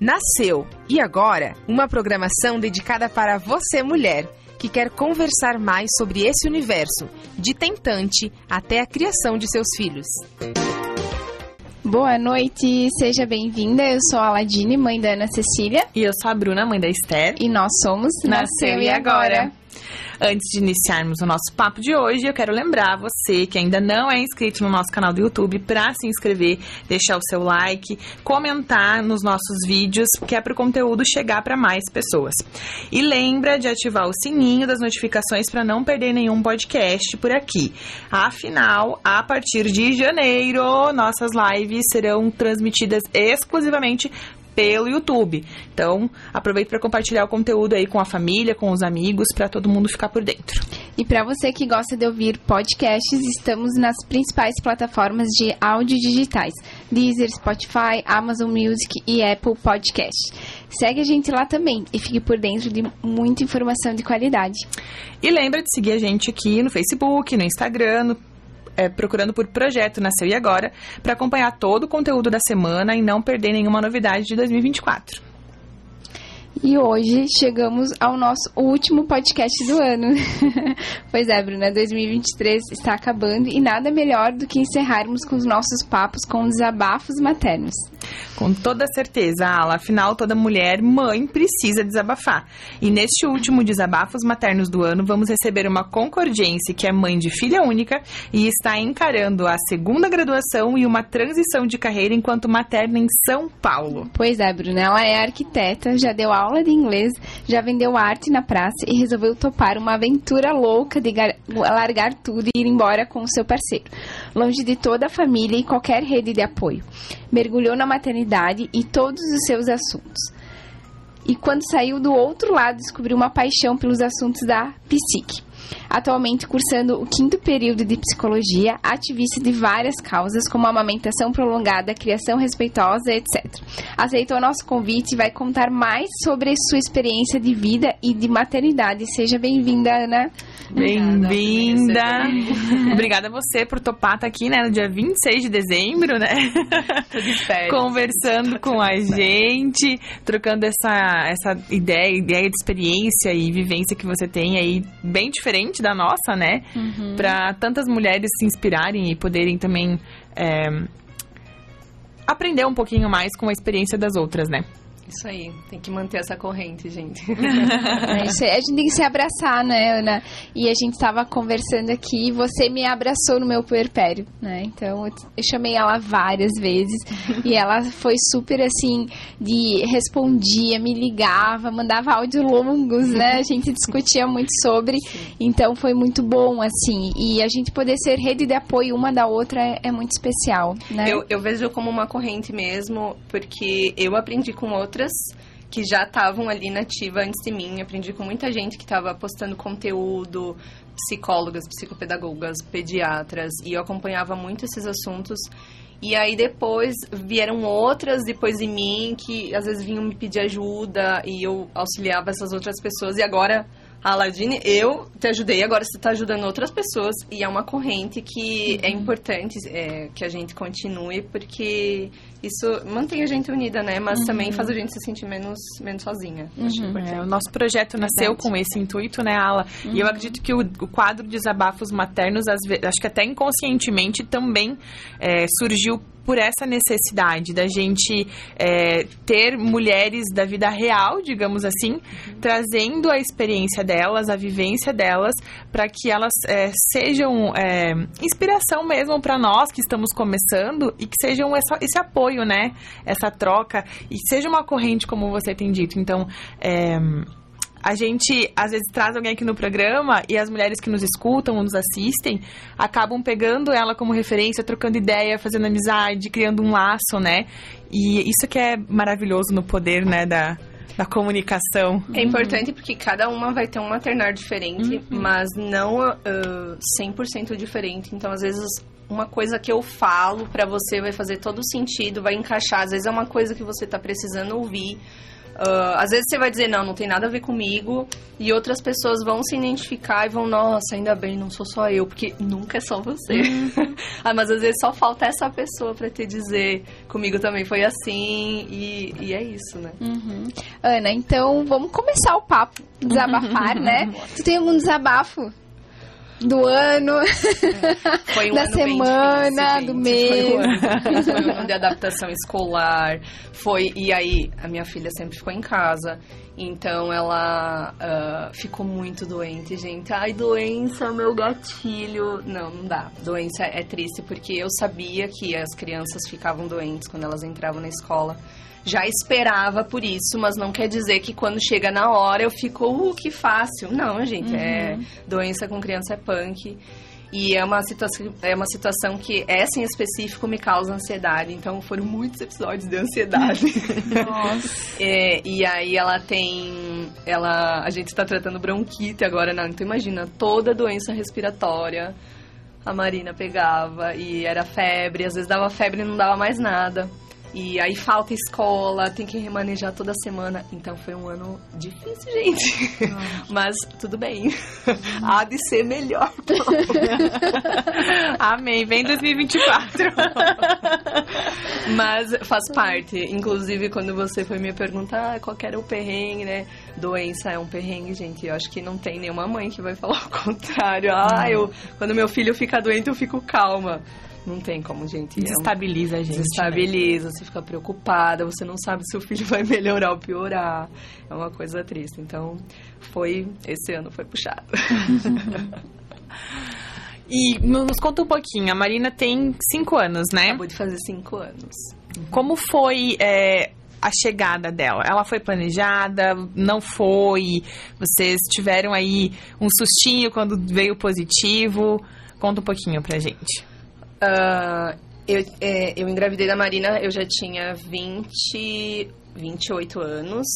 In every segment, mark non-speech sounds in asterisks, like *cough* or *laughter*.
Nasceu e agora uma programação dedicada para você, mulher, que quer conversar mais sobre esse universo, de tentante até a criação de seus filhos. Boa noite, seja bem-vinda. Eu sou a Aladine, mãe da Ana Cecília. E eu sou a Bruna, mãe da Esther. E nós somos Nasceu, e agora. Antes de iniciarmos o nosso papo de hoje, eu quero lembrar você que ainda não é inscrito no nosso canal do YouTube para se inscrever, deixar o seu like, comentar nos nossos vídeos, que é para o conteúdo chegar para mais pessoas. E lembra de ativar o sininho das notificações para não perder nenhum podcast por aqui. Afinal, a partir de janeiro, nossas lives serão transmitidas exclusivamente pelo YouTube. Então, aproveite para compartilhar o conteúdo aí com a família, com os amigos, para todo mundo ficar por dentro. E para você que gosta de ouvir podcasts, estamos nas principais plataformas de áudio digitais: Deezer, Spotify, Amazon Music e Apple Podcast. Segue a gente lá também e fique por dentro de muita informação de qualidade. E lembra de seguir a gente aqui no Facebook, no Instagram, no é, procurando por Projeto Nasceu e Agora para acompanhar todo o conteúdo da semana e não perder nenhuma novidade de 2024. E hoje chegamos ao nosso último podcast do ano. *laughs* pois é, Bruna, 2023 está acabando e nada melhor do que encerrarmos com os nossos papos com desabafos maternos. Com toda certeza, Ala. Afinal, toda mulher, mãe, precisa desabafar. E neste último Desabafos Maternos do ano, vamos receber uma concordiense que é mãe de filha única e está encarando a segunda graduação e uma transição de carreira enquanto materna em São Paulo. Pois é, Bruna. Ela é arquiteta, já deu aula de inglês, já vendeu arte na praça e resolveu topar uma aventura louca de largar tudo e ir embora com o seu parceiro, longe de toda a família e qualquer rede de apoio. Mergulhou na maternidade e todos os seus assuntos. E quando saiu do outro lado, descobriu uma paixão pelos assuntos da psique atualmente cursando o quinto período de psicologia, ativista de várias causas, como amamentação prolongada, criação respeitosa, etc. Aceitou nosso convite e vai contar mais sobre sua experiência de vida e de maternidade. Seja bem-vinda, Ana. Bem-vinda. *laughs* Obrigada a você por topar estar tá aqui, né, no dia 26 de dezembro, né? *laughs* Conversando com a gente, trocando essa, essa ideia, ideia de experiência e vivência que você tem aí, bem diferente da nossa, né? Uhum. Para tantas mulheres se inspirarem e poderem também é, aprender um pouquinho mais com a experiência das outras, né? Isso aí, tem que manter essa corrente, gente. *laughs* é. A gente tem que se abraçar, né, Ana? E a gente estava conversando aqui e você me abraçou no meu puerpério, né? Então eu chamei ela várias vezes *laughs* e ela foi super assim, de respondia, me ligava, mandava áudios longos, né? A gente discutia muito sobre. *laughs* Então foi muito bom, assim. E a gente poder ser rede de apoio uma da outra é, é muito especial, né? Eu, eu vejo como uma corrente mesmo, porque eu aprendi com outra outras que já estavam ali nativa antes de mim. Aprendi com muita gente que estava postando conteúdo, psicólogas, psicopedagogas, pediatras, e eu acompanhava muito esses assuntos. E aí depois vieram outras depois de mim que às vezes vinham me pedir ajuda e eu auxiliava essas outras pessoas. E agora Aladine, eu te ajudei, agora você está ajudando outras pessoas e é uma corrente que é uhum. é importante é, que a gente continue porque isso mantém a gente unida, né? Mas uhum. também faz a gente se sentir menos, menos sozinha. Uhum. É, o nosso projeto nasceu com esse intuito, né, Ala? E eu uhum. acredito que o, o quadro Desabafos Maternos, acho que até inconscientemente também é, surgiu por essa necessidade da gente é, ter mulheres da vida real, digamos assim, uhum. trazendo a experiência delas, a vivência delas, para que elas é, sejam é, inspiração mesmo para nós que estamos começando e que sejam essa, esse apoio, né? Essa troca e seja uma corrente, como você tem dito. Então, é, a gente às vezes traz alguém aqui no programa e as mulheres que nos escutam ou nos assistem acabam pegando ela como referência, trocando ideia, fazendo amizade, criando um laço, né? E isso que é maravilhoso no poder, né, da, da comunicação. É importante porque cada uma vai ter um maternar diferente, uhum. mas não uh, 100% diferente. Então, às vezes, uma coisa que eu falo para você vai fazer todo sentido, vai encaixar. Às vezes é uma coisa que você tá precisando ouvir Uh, às vezes você vai dizer, não, não tem nada a ver comigo, e outras pessoas vão se identificar e vão, nossa, ainda bem, não sou só eu, porque nunca é só você. Uhum. *laughs* ah, mas às vezes só falta essa pessoa para te dizer, comigo também foi assim, e, e é isso, né? Uhum. Ana, então vamos começar o papo, desabafar, né? *laughs* Tu tem algum desabafo do ano, é. *laughs* um da ano semana, difícil, do mês. Foi um, ano, foi um ano de *laughs* adaptação escolar. Foi, e aí, a minha filha sempre ficou em casa. Então ela uh, ficou muito doente, gente. Ai, doença, meu gatilho. Não, não dá. Doença é triste porque eu sabia que as crianças ficavam doentes quando elas entravam na escola já esperava por isso, mas não quer dizer que quando chega na hora eu fico, uh, que fácil. Não, gente, é uhum. é doença com criança é punk. E é uma, situação, é uma situação que essa em específico me causa ansiedade. Então foram muitos episódios de ansiedade. *laughs* Nossa. *laughs* é, e aí ela tem. Ela, a gente está tratando bronquite agora, não. Então imagina, toda doença respiratória a Marina pegava e era febre, às vezes dava febre e não dava mais nada. E aí falta escola, tem que remanejar toda semana. Então foi um ano difícil, gente. *laughs* Mas tudo bem. *laughs* Há de ser melhor. *laughs* Amém. Vem 2024. Mas faz parte. Inclusive, quando você foi me perguntar ah, qual era o perrengue, né? Doença é um perrengue, gente. Eu acho que não tem nenhuma mãe que vai falar o contrário. Ah, eu, quando meu filho fica doente, eu fico calma. Não tem como, gente. Desestabiliza a gente. Né? Desestabiliza, né? você fica preocupada, você não sabe se o filho vai melhorar ou piorar. É uma coisa triste. Então, foi. Esse ano foi puxado. *laughs* e nos conta um pouquinho, a Marina tem cinco anos, né? Acabou de fazer cinco anos. Como foi é, a chegada dela? Ela foi planejada? Não foi? Vocês tiveram aí um sustinho quando veio positivo? Conta um pouquinho pra gente. Uh, eu, é, eu engravidei da Marina, eu já tinha 20, 28 anos.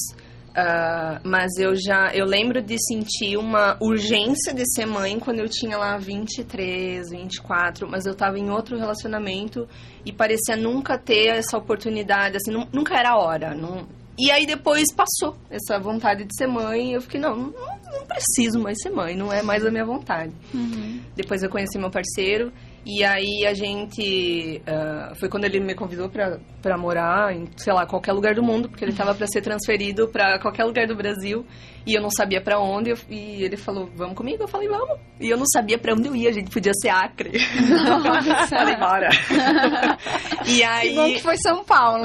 Uh, mas eu já eu lembro de sentir uma urgência de ser mãe quando eu tinha lá 23, 24, mas eu tava em outro relacionamento e parecia nunca ter essa oportunidade, assim, nunca era a hora. Não... E aí depois passou essa vontade de ser mãe, eu fiquei, não, não, não preciso mais ser mãe, não é mais a minha vontade. Uhum. Depois eu conheci meu parceiro e aí a gente. Uh, foi quando ele me convidou pra morar em, sei lá, qualquer lugar do mundo, porque ele tava para ser transferido para qualquer lugar do Brasil. E eu não sabia para onde. Eu, e ele falou, vamos comigo? Eu falei, vamos. E eu não sabia para onde eu ia, a gente podia ser Acre. *laughs* falei, bora. *laughs* e aí. Que bom que foi São Paulo.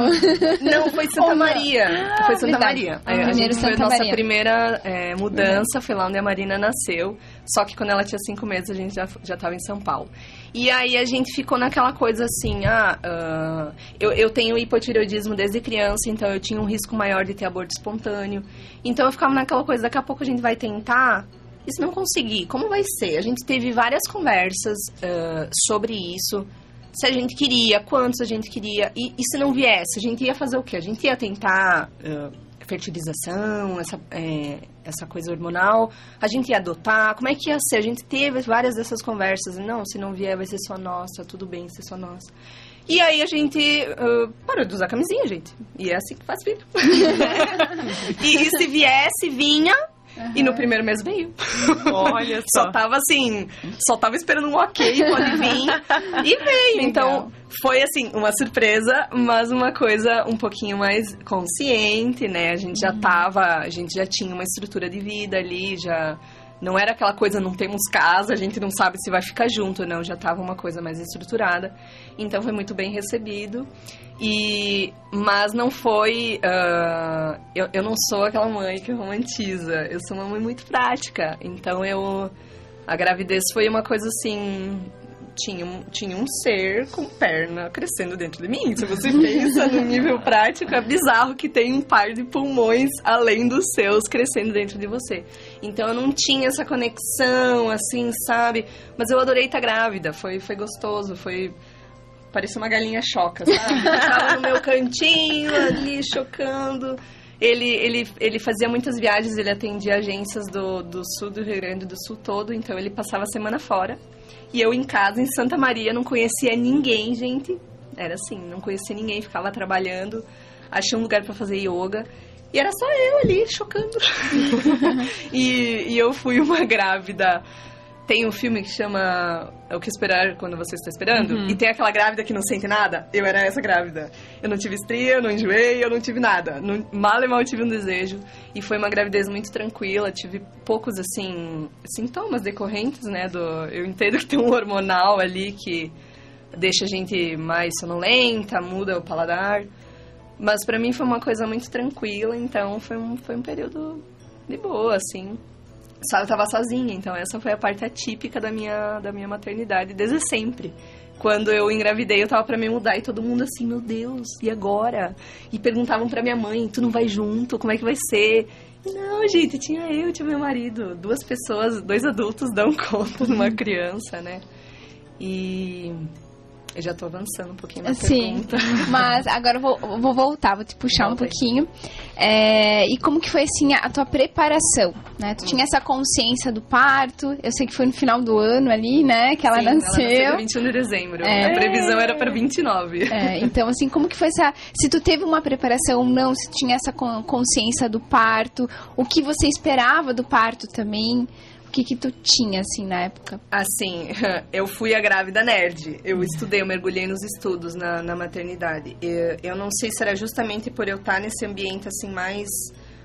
Não, foi Santa Maria. Ah, foi Santa verdade. Maria. A, a gente foi a nossa Maria. primeira é, mudança, foi lá onde a Marina nasceu. Só que quando ela tinha cinco meses, a gente já, já tava em São Paulo. E aí a gente ficou naquela coisa assim, ah, uh, eu, eu tenho hipotireoidismo desde criança, então eu tinha um risco maior de ter aborto espontâneo. Então eu ficava naquela coisa, daqui a pouco a gente vai tentar, e se não conseguir, como vai ser? A gente teve várias conversas uh, sobre isso, se a gente queria, quantos a gente queria, e, e, se não viesse, a gente ia fazer o quê? A gente ia tentar... Uh, fertilização, essa, é, essa coisa hormonal, a gente ia adotar, como é que ia ser? A gente teve várias dessas conversas, não, se não vier vai ser só nossa, tudo bem ser só nossa. E aí a gente uh, parou de usar camisinha, gente. E é assim que faz filho. *laughs* e, e se viesse, vinha, Uhum. E no primeiro mês veio. Olha *laughs* só. só tava assim, só tava esperando um ok, pode vir. e veio. Então, foi assim, uma surpresa, mas uma coisa um pouquinho mais consciente, né? A gente já uhum. tava, a gente já tinha uma estrutura de vida ali, já não era aquela coisa, não temos casa, a gente não sabe se vai ficar junto, não. Já estava uma coisa mais estruturada. Então foi muito bem recebido. E, mas não foi. Uh, eu, eu não sou aquela mãe que romantiza. Eu sou uma mãe muito prática. Então eu. A gravidez foi uma coisa assim tinha um, tinha um ser com perna crescendo dentro de mim. Se você pensa no nível prático, é bizarro que tem um par de pulmões além dos seus crescendo dentro de você. Então eu não tinha essa conexão, assim, sabe? Mas eu adorei estar grávida, foi, foi gostoso, foi. Parecia uma galinha choca, sabe? Eu tava no meu cantinho ali, chocando. Ele, ele, ele fazia muitas viagens, ele atendia agências do, do sul do Rio Grande do Sul todo, então ele passava a semana fora. E eu em casa, em Santa Maria, não conhecia ninguém, gente. Era assim, não conhecia ninguém, ficava trabalhando. Achei um lugar para fazer yoga. E era só eu ali, chocando. *laughs* e, e eu fui uma grávida tem um filme que chama O que esperar quando você está esperando. Uhum. E tem aquela grávida que não sente nada. Eu era essa grávida. Eu não tive estria, eu não enjoei, eu não tive nada. Não, mal e mal tive um desejo. E foi uma gravidez muito tranquila. Tive poucos, assim, sintomas decorrentes, né? Do, eu entendo que tem um hormonal ali que deixa a gente mais sonolenta, muda o paladar. Mas para mim foi uma coisa muito tranquila, então foi um, foi um período de boa, assim eu tava sozinha, então essa foi a parte atípica da minha, da minha maternidade desde sempre. Quando eu engravidei, eu tava para me mudar e todo mundo assim, meu Deus, e agora? E perguntavam para minha mãe, tu não vai junto? Como é que vai ser? não, gente, tinha eu, tinha meu marido, duas pessoas, dois adultos dão *laughs* conta de uma criança, né? E eu já tô avançando um pouquinho na Sim, pergunta. *laughs* mas agora eu vou, vou voltar, vou te puxar Voltei. um pouquinho. É, e como que foi, assim, a, a tua preparação, né? Tu hum. tinha essa consciência do parto, eu sei que foi no final do ano ali, né, que ela Sim, nasceu. ela nasceu 21 de dezembro. É. A previsão era para 29. É, então, assim, como que foi essa... Se tu teve uma preparação ou não, se tu tinha essa consciência do parto, o que você esperava do parto também... O que que tu tinha, assim, na época? Assim, *laughs* eu fui a grávida nerd. Eu estudei, eu mergulhei nos estudos na, na maternidade. Eu, eu não sei se era justamente por eu estar nesse ambiente, assim, mais,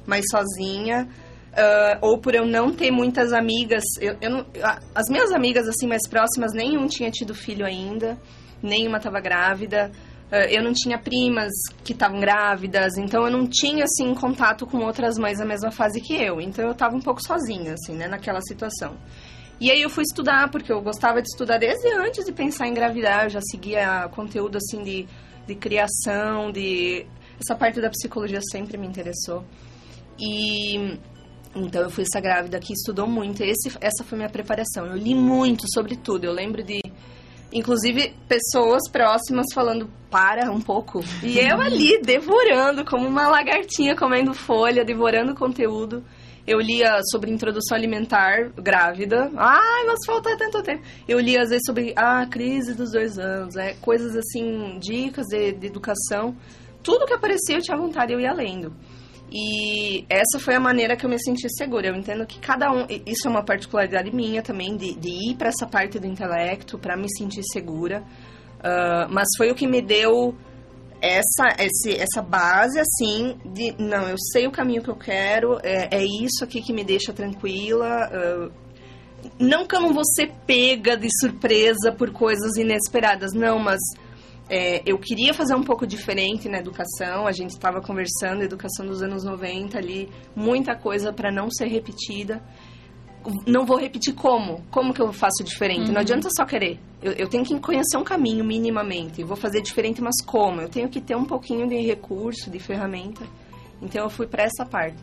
mais sozinha... Uh, ou por eu não ter muitas amigas. Eu, eu não, as minhas amigas, assim, mais próximas, nenhum tinha tido filho ainda. Nenhuma estava grávida. Ah, eu não tinha primas que estavam grávidas, então eu não tinha, assim, contato com outras mães da mesma fase que eu. Então eu estava um pouco sozinha, assim, né, naquela situação. E aí eu fui estudar, porque eu gostava de estudar desde antes de pensar em engravidar. Eu já seguia conteúdo, assim, de, de criação, de... Essa parte da psicologia sempre me interessou. E... Então eu fui essa grávida que estudou muito. Esse, essa foi minha preparação. Eu li muito sobre tudo. Eu lembro de Inclusive, pessoas próximas falando, para um pouco. E eu ali, devorando, como uma lagartinha comendo folha, devorando conteúdo. Eu lia sobre introdução alimentar grávida. Ai, mas falta tanto tempo. Eu lia, às vezes, sobre a ah, crise dos dois anos. É, coisas assim, dicas de, de educação. Tudo que aparecia eu tinha vontade, eu ia lendo. E essa foi a maneira que eu me senti segura. Eu entendo que cada um. Isso é uma particularidade minha também, de, de ir para essa parte do intelecto, para me sentir segura. Uh, mas foi o que me deu essa, esse, essa base, assim, de. Não, eu sei o caminho que eu quero, é, é isso aqui que me deixa tranquila. Uh, não que eu não vou ser pega de surpresa por coisas inesperadas, não, mas é, eu queria fazer um pouco diferente na educação. A gente estava conversando, educação dos anos 90 ali, muita coisa para não ser repetida. Não vou repetir como. Como que eu faço diferente? Uhum. Não adianta só querer. Eu, eu, tenho que conhecer um caminho minimamente. Vou fazer diferente, mas como? Eu tenho que ter um pouquinho de recurso, de ferramenta. Então eu fui para essa parte.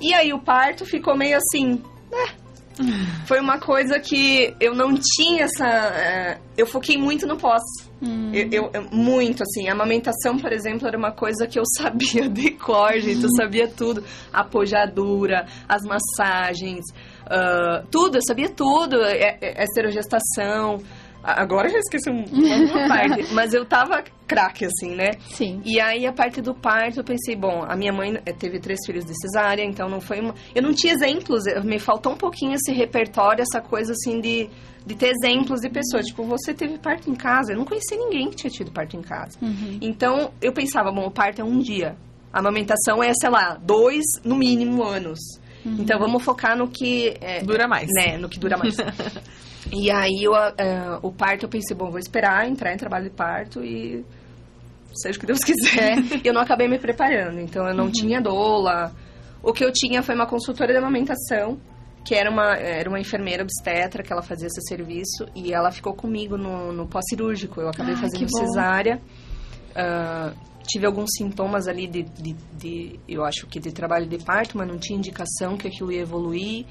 E aí o parto ficou meio assim, né? *laughs* Foi uma coisa que eu não tinha essa. Uh, eu foquei muito no pós. Hum. Eu, eu, muito, assim. A amamentação, por exemplo, era uma coisa que eu *laughs* sabia de cor, gente. Eu sabia tudo. A pojadura, as massagens, uh, tudo. Eu sabia tudo. É, é, esterogestação. Agora já esqueci uma *laughs* parte. mas eu tava craque, assim, né? Sim. E aí, a parte do parto, eu pensei, bom, a minha mãe eh, teve três filhos de cesárea, então não foi uma... Eu não tinha exemplos, me faltou um pouquinho esse repertório, essa coisa, assim, de, de ter exemplos de pessoas. Tipo, você teve parto em casa? Eu não conhecia ninguém que tinha tido parto em casa. Uhum. Então, eu pensava, bom, o parto é um dia. A amamentação é, sei lá, dois, no mínimo, anos. Uhum. Então, vamos focar no que... É, dura mais. Né, no que dura mais. *laughs* E aí eu, uh, o parto eu pensei, bom, vou esperar entrar em trabalho de parto e seja o que Deus *laughs* quiser. eu não acabei me preparando, então eu não uhum. tinha doula. O que eu tinha foi uma consultora de amamentação, que era uma, era uma enfermeira obstetra, que ela fazia esse serviço, e ela ficou comigo no, no pós-cirúrgico. Eu acabei ah, fazendo cesárea. Uh, tive alguns sintomas ali de, de, de, eu acho que de trabalho de parto, mas não tinha indicação que aquilo ia evoluir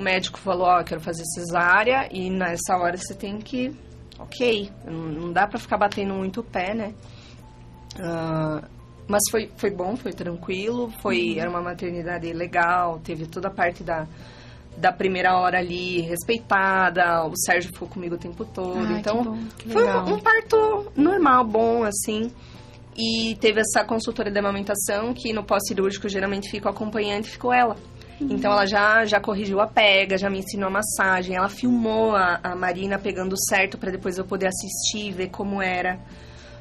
o médico falou, ó, oh, quero fazer cesárea e nessa hora você tem que, ok, não dá para ficar batendo muito o pé, né? Uh, mas foi, foi bom, foi tranquilo, foi, uhum. era uma maternidade legal, teve toda a parte da, da primeira hora ali respeitada, o Sérgio ficou comigo o tempo todo, então que bom, que foi um, um, parto normal, bom, assim. E teve essa consultora de amamentação que no pós-cirúrgico geralmente fica o acompanhante, ficou ela. Então ela já, já corrigiu a pega, já me ensinou a massagem, ela filmou a, a Marina pegando certo para depois eu poder assistir, ver como era.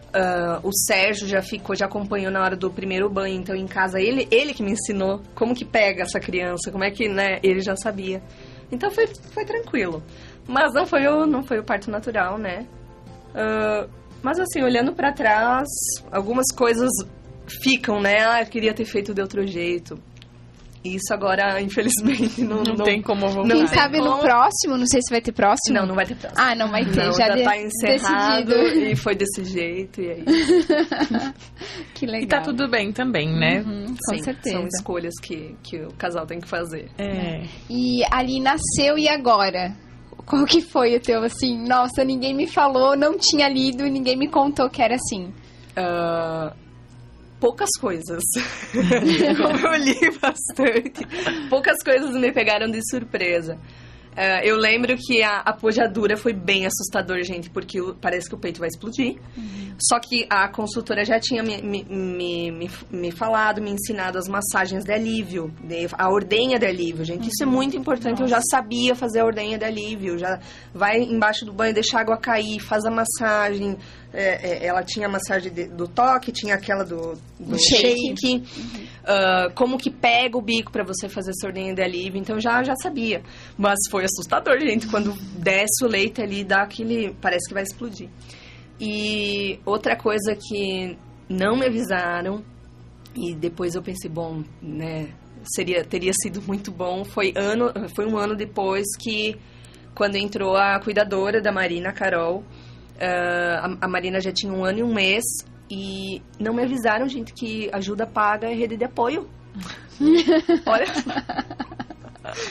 Uh, o Sérgio já ficou, já acompanhou na hora do primeiro banho, então em casa ele, ele que me ensinou como que pega essa criança, como é que, né, ele já sabia. Então foi, foi tranquilo. Mas não foi o, não foi o parto natural, né? Uh, mas assim, olhando para trás, algumas coisas ficam, né? Ah, eu queria ter feito de outro jeito. Isso agora, infelizmente, não, não, não tem como voltar. Quem sabe como... no próximo, não sei se vai ter próximo. Não, não vai ter próximo. Ah, não vai ter, não, já, já de... tá encerrado decidido. e foi desse jeito, e é isso. *laughs* que legal. E tá tudo bem também, né? Uhum, com Sim, certeza. São escolhas que, que o casal tem que fazer. É. E ali nasceu e agora? Qual que foi o teu, assim, nossa, ninguém me falou, não tinha lido, ninguém me contou que era assim. Uh, poucas coisas. *laughs* eu li bastante. Poucas coisas me pegaram de surpresa. Uh, eu lembro que a, a pojadura foi bem assustador, gente, porque o, parece que o peito vai explodir. Uhum. Só que a consultora já tinha me, me, me, me, falado, me ensinado as massagens de alívio, de, a ordenha de alívio, gente. Uhum. Isso é muito importante. Nossa. Eu já sabia fazer a ordenha de alívio. Já vai embaixo do banho, deixa a água cair, faz a massagem. É, é, ela tinha a massagem de, do toque, tinha aquela do, do shake. shake. Uhum. Uh, como que pega o bico para você fazer essa ordenha de alívio. Então já, já sabia. Mas foi assustador, gente. Quando desce o leite ali, dá aquele. Parece que vai explodir. E outra coisa que não me avisaram, e depois eu pensei, bom, né, seria, teria sido muito bom, foi, ano, foi um ano depois que, quando entrou a cuidadora da Marina, Carol, uh, a, a Marina já tinha um ano e um mês, e não me avisaram, gente, que ajuda paga é rede de apoio. *laughs* Olha.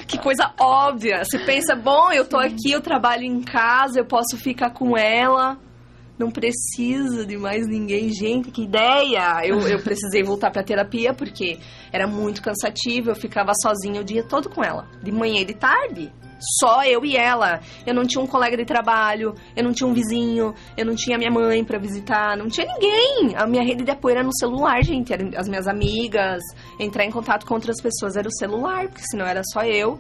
que coisa óbvia. Você pensa, bom, eu tô aqui, eu trabalho em casa, eu posso ficar com ela não precisa de mais ninguém. Gente, que ideia! Eu, eu precisei voltar pra terapia porque era muito cansativo. Eu ficava sozinha o dia todo com ela, de manhã e de tarde. Só eu e ela. Eu não tinha um colega de trabalho, eu não tinha um vizinho, eu não tinha minha mãe para visitar, não tinha ninguém. A minha rede de apoio era no celular, gente. As minhas amigas, entrar em contato com outras pessoas era o celular, porque senão era só eu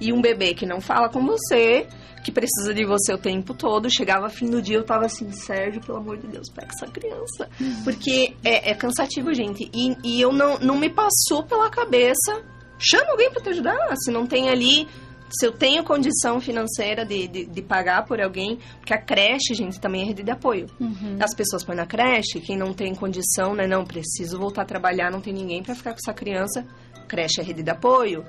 e um bebê que não fala com você, que precisa de você o tempo todo. Chegava fim do dia, eu tava assim, Sérgio, pelo amor de Deus, pega essa criança. Uhum. Porque é, é, cansativo, gente. E, e eu não, não me passou pela cabeça. Chama alguém para te ajudar. Se não tem ali. Se eu tenho condição financeira de, de, de, pagar por alguém, porque a creche, gente, também é rede de apoio. Uhum. As pessoas põem na creche, quem não tem condição, né? Não, preciso voltar a trabalhar, não tem ninguém para ficar com essa criança. Creche é rede de apoio.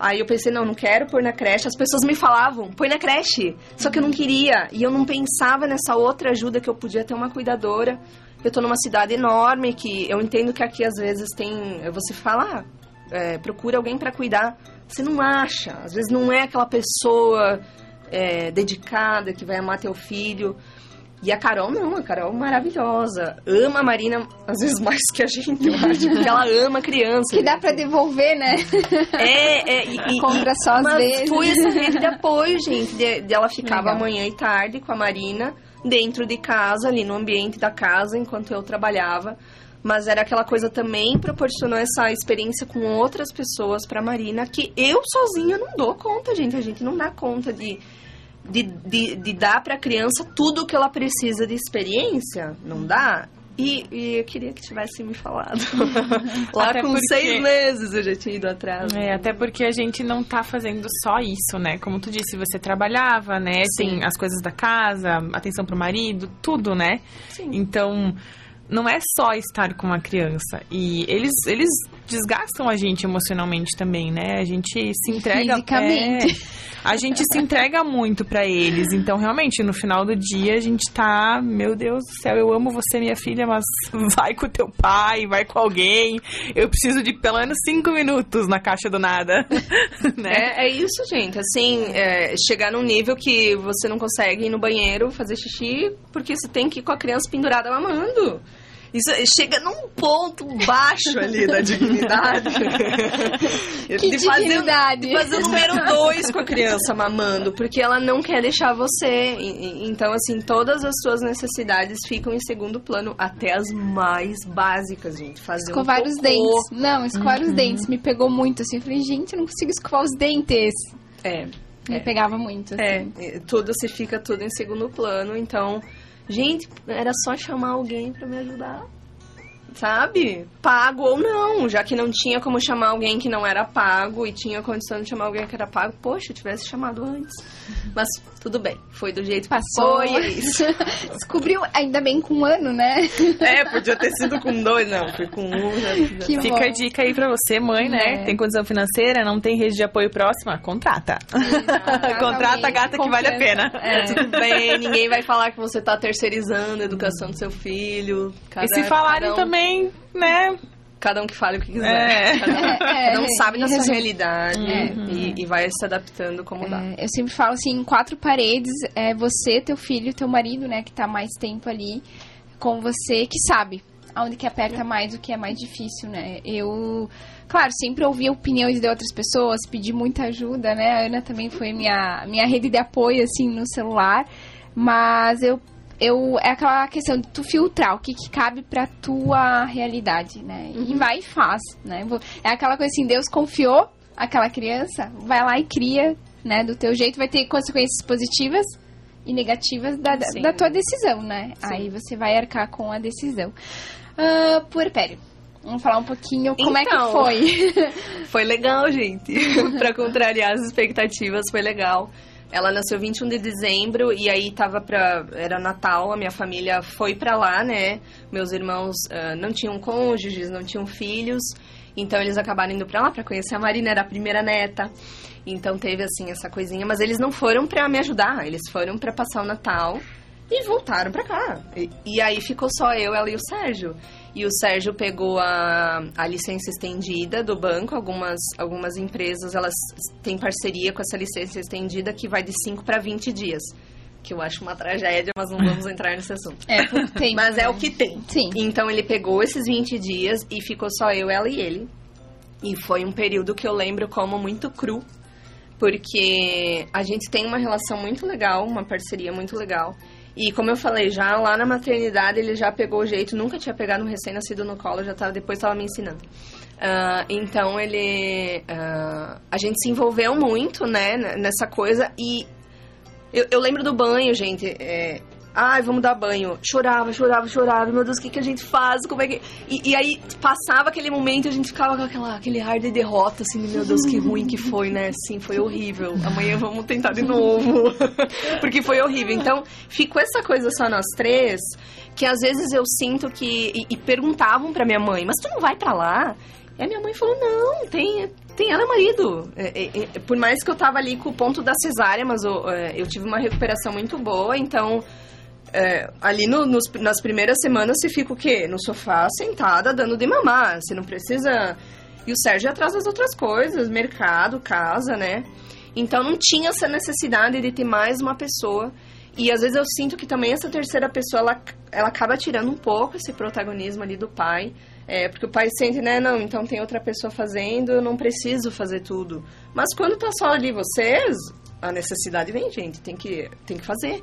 Aí eu pensei, não, não quero pôr na creche. As pessoas me falavam, põe na creche. Só que eu não queria. E eu não pensava nessa outra ajuda que eu podia ter uma cuidadora. Eu tô numa cidade enorme que eu entendo que aqui às vezes tem. Você fala, ah, é, procura alguém para cuidar. Você não acha. Às vezes não é aquela pessoa é, dedicada que vai amar teu filho. E a Carol não, a Carol maravilhosa. Ama a Marina, às vezes *laughs* mais que a gente, eu acho, porque ela ama criança. Que dá pra devolver, né? É, é. E, *laughs* Compra só às mas vezes. foi essa rede de apoio, gente. De, de ela ficava Legal. manhã e tarde com a Marina, dentro de casa, ali no ambiente da casa, enquanto eu trabalhava. Mas era aquela coisa também proporcionou essa experiência com outras pessoas pra Marina, que eu sozinha não dou conta, gente. A gente não dá conta de de, de, de dar para a criança tudo o que ela precisa de experiência, não dá? E, e, eu queria que tivesse me falado. *laughs* Lá até com porque... seis meses eu já tinha ido atrás. É, até porque a gente não tá fazendo só isso, né? Como tu disse, você trabalhava, né? Sim. Tem as coisas da casa, atenção pro marido, tudo, né? Sim. Então, não é só estar com uma criança. E eles, eles desgastam a gente emocionalmente também, né? A gente se entrega. Fisicamente. É, a gente se entrega muito para eles. Então, realmente, no final do dia, a gente tá, meu Deus do céu, eu amo você, minha filha, mas vai com teu pai, vai com alguém. Eu preciso de pelo menos cinco minutos na caixa do nada. *laughs* né? é, é, isso, gente. Assim, é, chegar num nível que você não consegue ir no banheiro fazer xixi porque você tem que ir com a criança pendurada mamando. Isso chega num ponto baixo ali da dignidade. *laughs* que de dignidade. Fazer, de fazer o número dois com a criança mamando, porque ela não quer deixar você. Então, assim, todas as suas necessidades ficam em segundo plano, até as mais básicas, gente. Fazer escovar um os dentes. Não, escovar uhum. os dentes. Me pegou muito, assim. Eu falei, gente, eu não consigo escovar os dentes. É. Me é. pegava muito, assim. É, tudo se fica tudo em segundo plano, então... Gente, era só chamar alguém para me ajudar sabe? Pago ou não, já que não tinha como chamar alguém que não era pago e tinha condição de chamar alguém que era pago, poxa, eu tivesse chamado antes. Mas tudo bem, foi do jeito que passou. Foi é *laughs* isso. Descobriu ainda bem com um ano, né? É, podia ter sido com dois, não, foi com um. Já, já Fica a dica aí pra você, mãe, né? É. Tem condição financeira, não tem rede de apoio próxima, contrata. *laughs* contrata a gata que vale a pena. É. *laughs* Tudo bem, ninguém vai falar que você tá terceirizando a educação do seu filho. Cada, e se falarem um... também, né? cada um que fale o que quiser. É. Cada, um é, sabe da sua realidade uhum. e, e, vai se adaptando como é, dá. Eu sempre falo assim, em quatro paredes, é você, teu filho, teu marido, né, que tá mais tempo ali com você, que sabe aonde que aperta mais, o que é mais difícil, né? Eu, claro, sempre ouvi opiniões de outras pessoas, pedi muita ajuda, né? A Ana também foi minha, minha rede de apoio, assim, no celular, mas eu eu é aquela questão de tu filtrar o que, que cabe pra tua realidade, né? Uhum. E vai e faz, né? É aquela coisa assim, Deus confiou aquela criança, vai lá e cria, né? Do teu jeito, vai ter consequências positivas e negativas da, da tua decisão, né? Sim. Aí você vai arcar com a decisão. Uh, puerpério. Vamos falar um pouquinho como então, é que foi. *laughs* foi legal, gente. *laughs* pra contrariar as expectativas, foi legal. Ela nasceu 21 de dezembro e aí tava pra. Era Natal, a minha família foi pra lá, né? Meus irmãos uh, não tinham cônjuges, não tinham filhos. Então eles acabaram indo pra lá pra conhecer a Marina, era a primeira neta. Então teve assim essa coisinha, mas eles não foram pra me ajudar, eles foram pra passar o Natal e voltaram pra cá. E, e aí ficou só eu, ela e o Sérgio. E o Sérgio pegou a, a licença estendida do banco. Algumas, algumas empresas elas têm parceria com essa licença estendida que vai de 5 para 20 dias. Que eu acho uma tragédia, mas não vamos entrar nesse assunto. É, *laughs* tem. mas é o que tem. Sim. Então ele pegou esses 20 dias e ficou só eu, ela e ele. E foi um período que eu lembro como muito cru, porque a gente tem uma relação muito legal, uma parceria muito legal. E como eu falei, já lá na maternidade ele já pegou o jeito, nunca tinha pegado um recém-nascido no colo, já tava, depois estava me ensinando. Uh, então ele. Uh, a gente se envolveu muito, né, nessa coisa. E eu, eu lembro do banho, gente. É, Ai, vamos dar banho. Chorava, chorava, chorava. Meu Deus, o que, que a gente faz? Como é que. E, e aí passava aquele momento e a gente ficava com aquela, aquele ar de derrota, assim, meu Deus, que ruim que foi, né? Sim, foi horrível. Amanhã vamos tentar de novo. *laughs* Porque foi horrível. Então, ficou essa coisa só nós três, que às vezes eu sinto que. E, e perguntavam pra minha mãe, mas tu não vai pra lá? E a minha mãe falou, não, tem, tem ela marido. É, é, é, por mais que eu tava ali com o ponto da cesárea, mas eu, é, eu tive uma recuperação muito boa, então é, ali no, nos, nas primeiras semanas você fica o quê? No sofá, sentada, dando de mamar. Você não precisa. E o Sérgio atrás das outras coisas, mercado, casa, né? Então não tinha essa necessidade de ter mais uma pessoa. E às vezes eu sinto que também essa terceira pessoa, ela, ela acaba tirando um pouco esse protagonismo ali do pai. É, porque o pai sente, né, não, então tem outra pessoa fazendo, eu não preciso fazer tudo. Mas quando tá só ali vocês, a necessidade vem, gente, tem que, tem que fazer.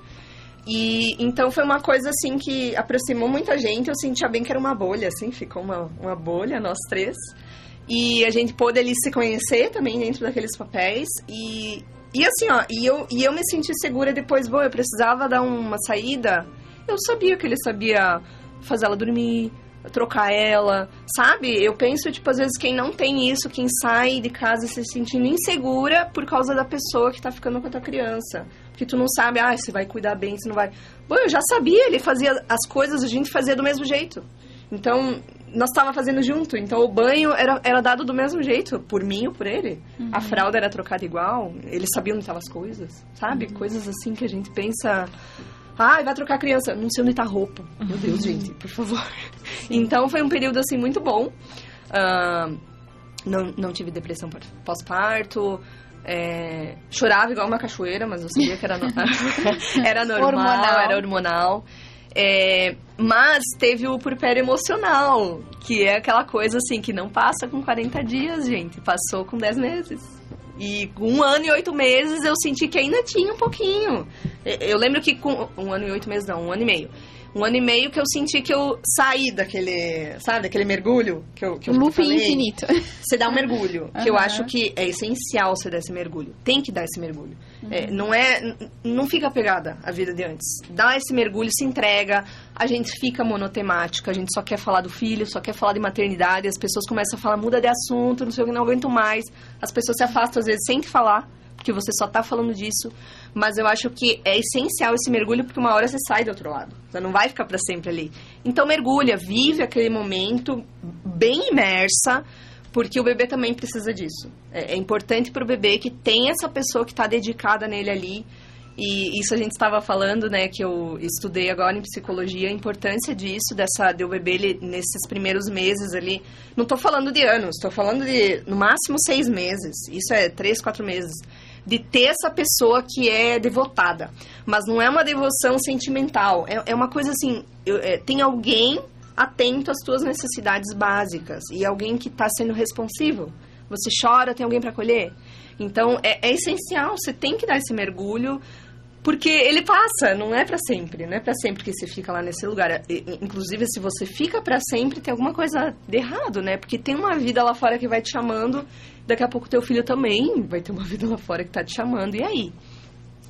E então foi uma coisa assim que aproximou muita gente. Eu sentia bem que era uma bolha, assim, ficou uma, uma bolha, nós três. E a gente pôde ali se conhecer também dentro daqueles papéis. E, e assim, ó, e eu, e eu me senti segura depois, bom, eu precisava dar uma saída. Eu sabia que ele sabia fazer ela dormir, trocar ela, sabe? Eu penso, tipo, às vezes quem não tem isso, quem sai de casa se sentindo insegura por causa da pessoa que tá ficando com a tua criança que tu não sabe, ah, se vai cuidar bem, se não vai. Bom, eu já sabia, ele fazia as coisas, a gente fazia do mesmo jeito. Então, nós estava fazendo junto. Então, o banho era, era dado do mesmo jeito, por mim ou por ele. Uhum. A fralda era trocada igual, ele sabia onde estavam as coisas, sabe? Uhum. Coisas assim que a gente pensa... Ah, vai trocar a criança. Não sei onde está a roupa. Meu Deus, uhum. gente, por favor. Então, foi um período, assim, muito bom. Uh, não, não tive depressão pós-parto. É, chorava igual uma cachoeira, mas eu sabia que era, no... *laughs* era normal, hormonal. era hormonal. É, mas teve o purpério emocional, que é aquela coisa assim que não passa com 40 dias, gente. Passou com 10 meses. E com um ano e oito meses eu senti que ainda tinha um pouquinho. Eu lembro que com um ano e oito meses, não, um ano e meio um ano e meio que eu senti que eu saí daquele, sabe, daquele mergulho que eu, que eu Loop falei. infinito. *laughs* Você dá um mergulho, que eu acho que é essencial você dar esse mergulho. Tem que dar esse mergulho. É, não é, não fica pegada a vida de antes. Dá esse mergulho, se entrega. A gente fica monotemática, a gente só quer falar do filho, só quer falar de maternidade. As pessoas começam a falar, muda de assunto, não sei o que, não aguento mais. As pessoas se afastam às vezes sem te falar porque você só tá falando disso. Mas eu acho que é essencial esse mergulho, porque uma hora você sai do outro lado. Você não vai ficar para sempre ali. Então mergulha, vive aquele momento bem imersa, porque o bebê também precisa disso. É, é importante para o bebê que tem essa pessoa que está dedicada nele ali. E isso a gente estava falando, né, que eu estudei agora em psicologia, a importância disso, dessa de o bebê ele, nesses primeiros meses ali. Não estou falando de anos, estou falando de no máximo seis meses. Isso é três, quatro meses de ter essa pessoa que é devotada. Mas não é uma devoção sentimental. É, é uma coisa assim: eu, é, tem alguém atento às tuas necessidades básicas e alguém que está sendo responsivo. Você chora, tem alguém para acolher. Então é, é essencial. Você tem que dar esse mergulho porque ele passa, não é para sempre, não é para sempre que você fica lá nesse lugar. Inclusive, se você fica para sempre, tem alguma coisa de errado, né? Porque tem uma vida lá fora que vai te chamando, daqui a pouco teu filho também vai ter uma *laughs* vida lá fora que tá te chamando, e aí?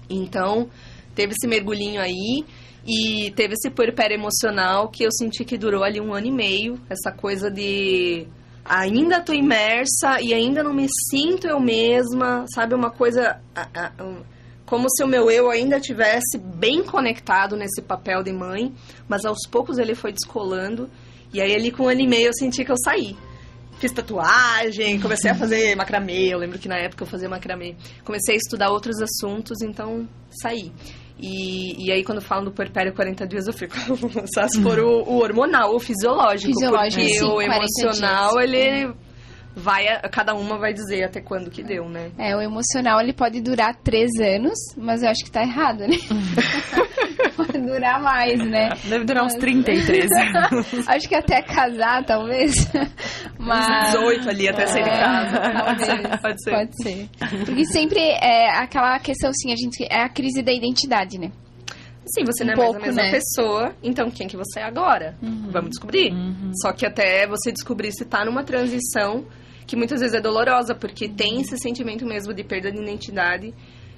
Então, teve esse mergulhinho aí, e teve esse puerpério emocional que eu senti que durou ali um ano e meio, essa coisa de ainda tô imersa e ainda não me sinto eu mesma, sabe? Uma coisa como se o meu eu ainda tivesse bem conectado nesse papel de mãe, mas aos poucos ele foi descolando. E aí ali com um ano e meio eu senti que eu saí. Fiz tatuagem, comecei a fazer macramê, eu lembro que na época eu fazia macramê. Comecei a estudar outros assuntos, então saí. E, e aí, quando falam do puerpério 40 dias, eu fico, *laughs* só se for o, o hormonal, o fisiológico. Fisiológico, porque sim, o emocional, dias. ele vai cada uma vai dizer até quando que deu, né? É, o emocional ele pode durar três anos, mas eu acho que tá errado, né? pode durar mais, né? Deve durar uns 33 anos. *laughs* acho que até casar, talvez. Mas... 18 ali, até é, sair de casa. Talvez. Pode ser. Pode ser. Porque sempre é aquela questão, assim, a gente, é a crise da identidade, né? Sim, você um não é pouco, mais a mesma né? pessoa, então quem que você é agora? Uhum. Vamos descobrir. Uhum. Só que até você descobrir se tá numa transição que muitas vezes é dolorosa, porque tem esse sentimento mesmo de perda de identidade.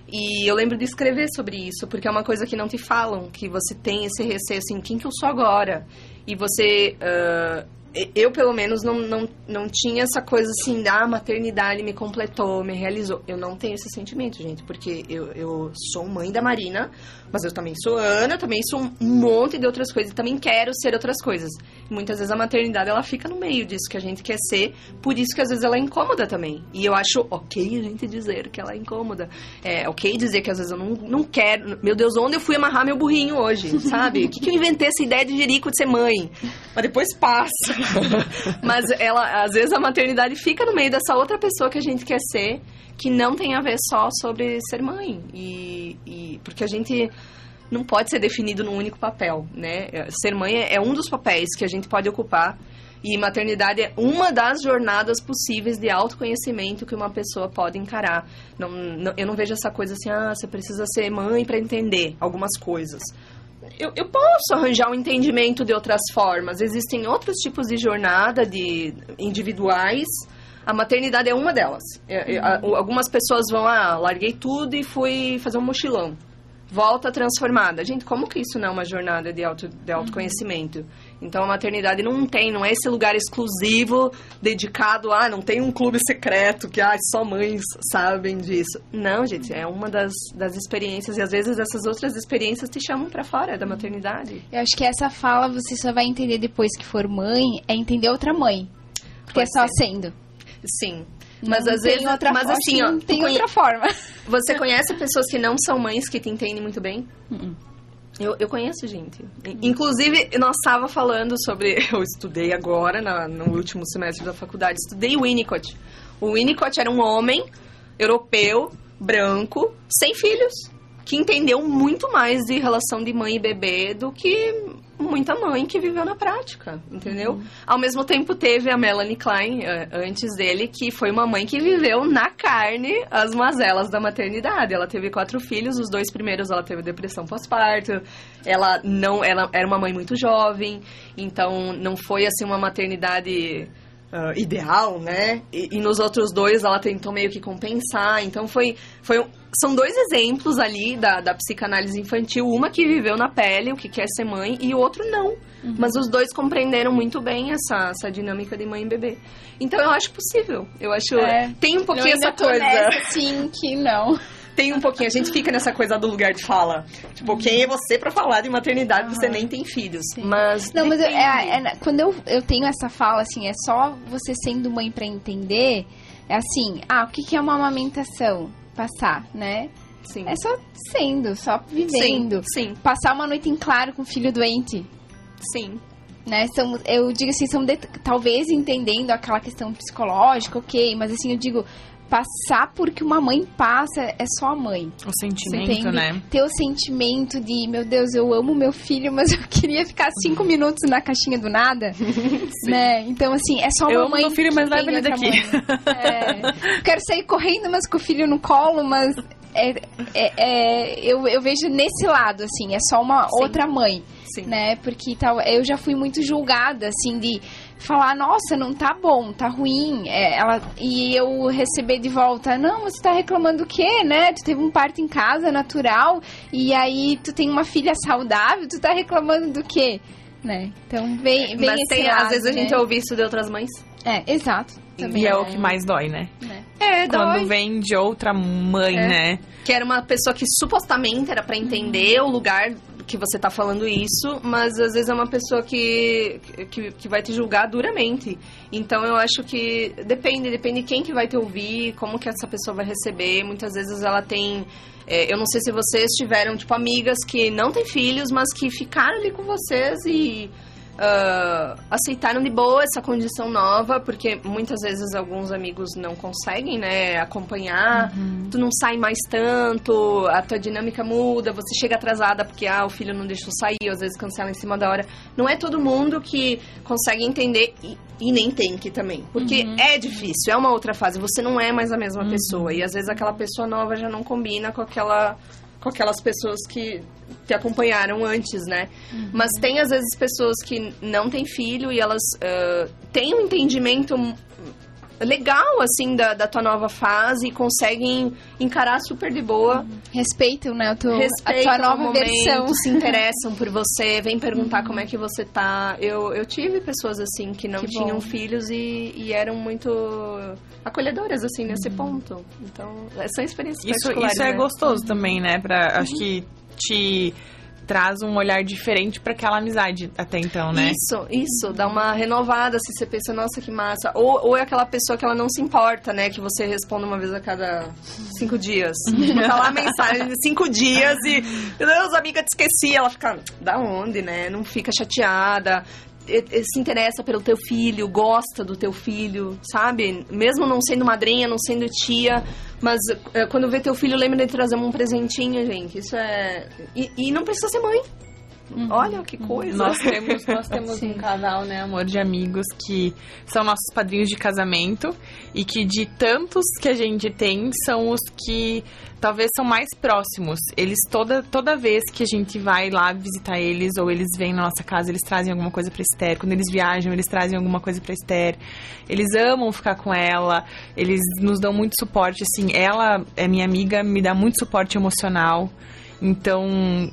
E eu lembro de escrever sobre isso, porque é uma coisa que não te falam, que você tem esse receio assim, quem que eu sou agora? E você uh, eu, pelo menos, não, não, não tinha essa coisa assim, da ah, maternidade me completou, me realizou. Eu não tenho esse sentimento, gente, porque eu, eu sou mãe da Marina, mas eu também sou Ana, também sou um monte de outras coisas, também quero ser outras coisas. Muitas vezes a maternidade, ela fica no meio disso que a gente quer ser, por isso que às vezes ela é incômoda também. E eu acho ok a gente dizer que ela é incômoda. É ok dizer que às vezes eu não, não quero. Meu Deus, onde eu fui amarrar meu burrinho hoje, sabe? O que, que eu inventei essa ideia de Jerico de ser mãe? Mas depois passa. *laughs* Mas ela, às vezes a maternidade fica no meio dessa outra pessoa que a gente quer ser, que não tem a ver só sobre ser mãe. E, e porque a gente não pode ser definido num único papel, né? Ser mãe é, é um dos papéis que a gente pode ocupar e maternidade é uma das jornadas possíveis de autoconhecimento que uma pessoa pode encarar. Não, não, eu não vejo essa coisa assim, ah, você precisa ser mãe para entender algumas coisas eu, eu posso arranjar um entendimento de outras formas. Existem outros tipos de jornada de individuais. A maternidade é uma delas. Uhum. Algumas pessoas vão, ah, larguei tudo e fui fazer um mochilão volta transformada. Gente, como que isso não é uma jornada de, auto, de autoconhecimento? Então, a maternidade não tem, não é esse lugar exclusivo dedicado a, ah, não tem um clube secreto que, ah, só mães sabem disso. Não, gente, é uma das, das experiências e às vezes essas outras experiências te chamam para fora da maternidade. Eu acho que essa fala você só vai entender depois que for mãe, é entender outra mãe. Porque é só sendo. Sim, mas não às vezes, outra mas assim, ó, tem outra forma. *laughs* Você conhece pessoas que não são mães que te entendem muito bem? Uh -uh. Eu, eu conheço gente. Inclusive, nós estava falando sobre. *laughs* Eu estudei agora, na, no último semestre da faculdade, estudei o Winnicott. O Winnicott era um homem europeu, branco, sem filhos, que entendeu muito mais de relação de mãe e bebê do que muita mãe que viveu na prática, entendeu? Uhum. Ao mesmo tempo teve a Melanie Klein, eh, antes dele, que foi uma mãe que viveu na carne as mazelas da maternidade. Ela teve quatro filhos, os dois primeiros ela teve depressão pós-parto. Ela não, ela era uma mãe muito jovem, então não foi assim uma maternidade uh, ideal, né? E, e, nos outros dois ela tentou meio que compensar. Então foi, foi são dois exemplos ali da, da psicanálise infantil. Uma que viveu na pele o que quer ser mãe e o outro não. Uhum. Mas os dois compreenderam muito bem essa, essa dinâmica de mãe e bebê. Então eu acho possível. Eu acho. É, tem um pouquinho essa coisa. Nessa, sim, que não tem um pouquinho, a gente fica nessa coisa do lugar de fala. Tipo, uhum. quem é você para falar de maternidade? Uhum. Você nem tem filhos. Sim. Mas. Não, mas eu, é, é, quando eu, eu tenho essa fala, assim, é só você sendo mãe para entender. É assim, ah, o que, que é uma amamentação? Passar, né? Sim. É só sendo, só vivendo. Sim, sim. Passar uma noite em claro com o filho doente. Sim. Né? São, eu digo assim, são de, talvez entendendo aquela questão psicológica, ok, mas assim, eu digo, passar porque uma mãe passa é só a mãe. O sentimento, né? Ter o sentimento de, meu Deus, eu amo meu filho, *laughs* mas eu queria ficar cinco minutos na caixinha do nada. *laughs* né? Então, assim, é só uma mãe. Eu amo meu filho, mas leva ele daqui. É, quero sair correndo, mas com o filho no colo, mas é, é, é, eu, eu vejo nesse lado, assim, é só uma Sim. outra mãe. Sim. Né? Porque tal, eu já fui muito julgada, assim, de falar, nossa, não tá bom, tá ruim. É, ela, e eu receber de volta, não, você tá reclamando o quê, né? Tu teve um parto em casa, natural, e aí tu tem uma filha saudável, tu tá reclamando do quê? Né? Então, vem, vem Mas tem, lado, às vezes né? a gente ouve isso de outras mães. É, exato. Também e é, é, o que mais dói, né? É, é Quando dói. vem de outra mãe, é. né? Que era uma pessoa que supostamente era para entender uhum. o lugar que você tá falando isso, mas às vezes é uma pessoa que, que, que, vai te julgar duramente. Então eu acho que depende, depende de quem que vai te ouvir, como que essa pessoa vai receber. Muitas vezes ela tem. É, eu não sei se vocês tiveram, tipo, amigas que não têm filhos, mas que ficaram ali com vocês e uh, aceitaram de boa essa condição nova, porque muitas vezes alguns amigos não conseguem, né, acompanhar, uhum. tu não sai mais tanto, a tua dinâmica muda, você chega atrasada porque, ah, o filho não deixou sair, às vezes cancela em cima da hora. Não é todo mundo que consegue entender e, e nem tem que também, porque uhum. é difícil, é uma outra fase, você não é mais a mesma uhum. pessoa, e às vezes aquela pessoa nova já não combina com aquela com aquelas pessoas que te acompanharam antes, né? Uhum. Mas tem às vezes pessoas que não têm filho e elas uh, têm um entendimento legal, assim, da, da tua nova fase e conseguem encarar super de boa. Uhum. Respeitam, né, tu, Respeitam a tua nova momento, versão. *laughs* se interessam por você, vem perguntar uhum. como é que você tá. Eu, eu tive pessoas, assim, que não que tinham bom. filhos e, e, eram muito acolhedoras, assim, nesse uhum. ponto. Então, são experiências isso, Isso é né? gostoso também, né, pra, acho que te traz um olhar diferente para aquela amizade até então, né? Isso, isso, dá uma renovada se você pensa, nossa, que massa. Ou, ou é aquela pessoa que ela não se importa, né? Que você responde uma vez a cada cinco dias. *laughs* tipo, tá lá a mensagem de cinco dias e, meu Deus, amiga, te esqueci. Ela fica, da onde, né? Não fica chateada se interessa pelo teu filho, gosta do teu filho, sabe? Mesmo não sendo madrinha, não sendo tia, mas é, quando vê teu filho, lembra de trazer um presentinho, gente. Isso é. E, e não precisa ser mãe. Uhum. Olha que coisa. Nós temos, nós *laughs* temos um casal, né, amor, de amigos que são nossos padrinhos de casamento e que de tantos que a gente tem são os que talvez são mais próximos. Eles toda toda vez que a gente vai lá visitar eles ou eles vêm na nossa casa, eles trazem alguma coisa para Esther. Quando eles viajam, eles trazem alguma coisa para Esther. Eles amam ficar com ela. Eles nos dão muito suporte assim. Ela é minha amiga, me dá muito suporte emocional. Então,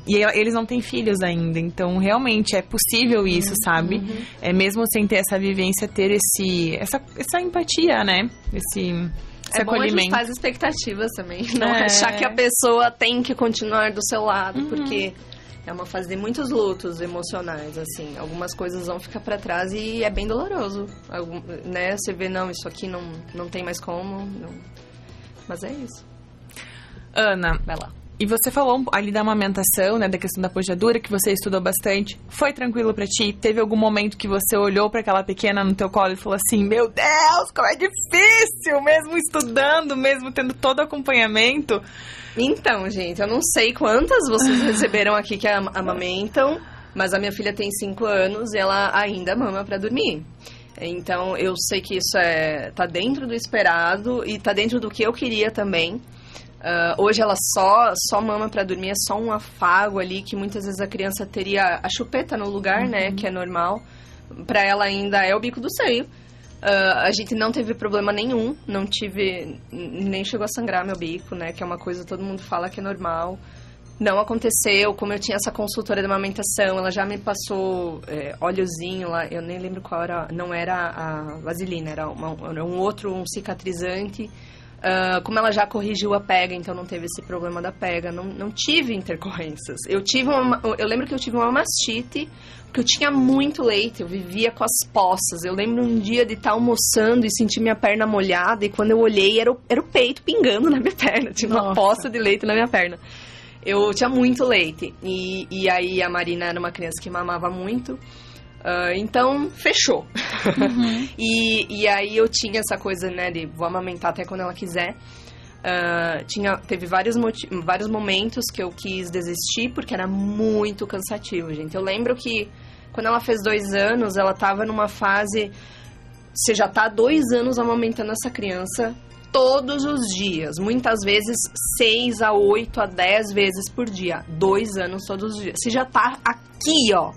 e eles não têm filhos ainda, então realmente é possível isso, uhum. sabe? Uhum. É mesmo sem ter essa vivência, ter esse essa, essa empatia, né? Esse esse é acolhimento. bom as expectativas também, *laughs* não é. achar que a pessoa tem que continuar do seu lado, uhum. porque é uma fase de muitos lutos emocionais, assim. Algumas coisas vão ficar para trás e é bem doloroso, Algum, né? Você vê, não, isso aqui não, não tem mais como, não. mas é isso. Ana, vai lá. E você falou ali da amamentação, né, da questão da pojadura, que você estudou bastante. Foi tranquilo para ti? Teve algum momento que você olhou para aquela pequena no teu colo e falou assim: "Meu Deus, como é difícil, mesmo estudando, mesmo tendo todo o acompanhamento?" Então, gente, eu não sei quantas vocês *laughs* receberam aqui que amamentam, Mas a minha filha tem 5 anos e ela ainda mama para dormir. Então eu sei que isso é tá dentro do esperado e tá dentro do que eu queria também. Uh, hoje ela só só mama para dormir, é só um afago ali que muitas vezes a criança teria a chupeta no lugar, né, uhum. né, que é normal. Para ela ainda é o bico do seio. Uh, a gente não teve problema nenhum, não tive nem chegou a sangrar meu bico, né, que é uma coisa que todo mundo fala que é normal. Não aconteceu, como eu tinha essa consultora de amamentação, ela já me passou é, óleozinho lá, eu nem lembro qual era, não era a vaselina, era, uma, era um outro, um cicatrizante. Uh, como ela já corrigiu a pega, então não teve esse problema da pega, não, não tive intercorrências. Eu tive uma, eu lembro que eu tive uma mastite, porque eu tinha muito leite, eu vivia com as poças. Eu lembro um dia de estar almoçando e sentir minha perna molhada, e quando eu olhei, era o, era o peito pingando na minha *laughs* perna, tinha uma Nossa. poça de leite na minha perna eu tinha muito leite. E, e aí a Marina era uma criança que mamava muito. Uh, então, fechou. Uhum. *laughs* e, e aí eu tinha essa coisa, né, de vou amamentar até quando ela quiser. Uh, tinha, teve vários, vários momentos que eu quis desistir porque era muito cansativo, gente. Eu lembro que quando ela fez dois anos, ela estava numa fase. Você já está dois anos amamentando essa criança todos os dias, muitas vezes 6 a 8 a 10 vezes por dia, dois anos todos os dias. Você já tá aqui, ó.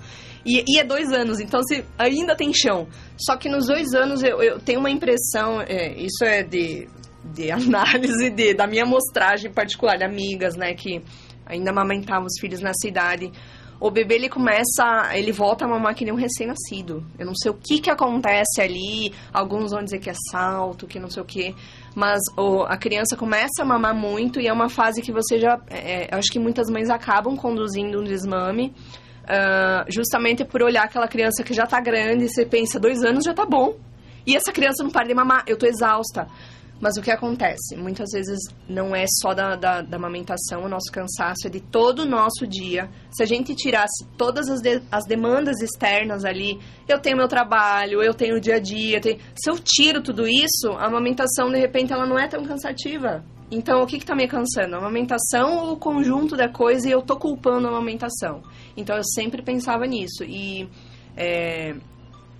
E, e é dois anos, então você ainda tem chão. Só que nos dois anos eu, eu tenho uma impressão, é, isso é de, de *laughs* análise de, da minha amostragem particular, de amigas, né, que ainda amamentavam os filhos nessa idade o bebê ele começa, ele volta a mamar que nem um recém-nascido. Eu não sei o que que acontece ali, alguns vão dizer que é salto, que não sei o que, mas a criança começa a mamar muito e é uma fase que você já, é, é acho que muitas mães acabam conduzindo um desmame, uh, justamente por olhar aquela criança que já está grande você pensa, dois anos já tá bom. E essa criança não para de mamar, eu tô exausta. Mas o que acontece? Muitas vezes não é só da, da, da, amamentação, o nosso cansaço é de todo o nosso dia. Se a gente tirasse todas as, de, as demandas externas ali, eu tenho meu trabalho, eu tenho o dia a dia, tenho... se eu tiro tudo isso, a amamentação, de repente, ela não é tão cansativa. Então, o que está me cansando? A amamentação ou o conjunto da coisa e eu tô culpando a amamentação? Então, eu sempre pensava nisso. E é,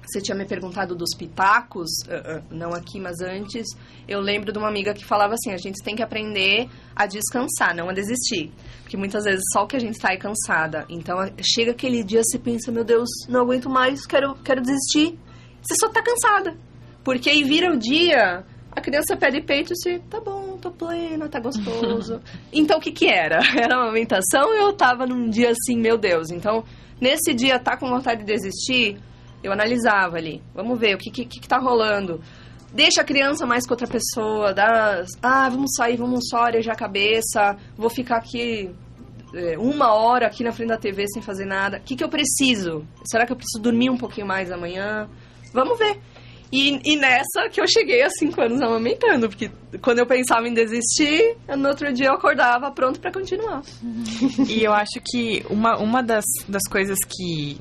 você tinha me perguntado dos pitacos, uh, uh, não aqui, mas antes, eu lembro de uma amiga que falava assim: a gente tem que aprender a descansar, não a desistir. Porque muitas vezes só que a gente está é cansada. Então chega aquele dia, você pensa: meu Deus, não aguento mais, quero, quero desistir. Você só está cansada. Porque aí vira o dia, a criança pede peito e você, tá bom, tô plena, tá gostoso. *laughs* então o que que era? *laughs* Era uma amamentação eu tava num dia assim, meu Deus? Então, nesse dia, tá com vontade de desistir? Eu analisava ali. Vamos ver o que, que, que tá rolando. Deixa a criança mais com outra pessoa. Dá, ah, vamos sair, vamos só arejar a cabeça. Vou ficar aqui é, uma hora aqui na frente da TV sem fazer nada. O que, que eu preciso? Será que eu preciso dormir um pouquinho mais amanhã? Vamos ver. E, e, nessa que eu cheguei a cinco anos amamentando, porque quando eu pensava em desistir, no outro dia eu acordava pronto para continuar. *laughs* E eu acho que uma, uma das, das coisas que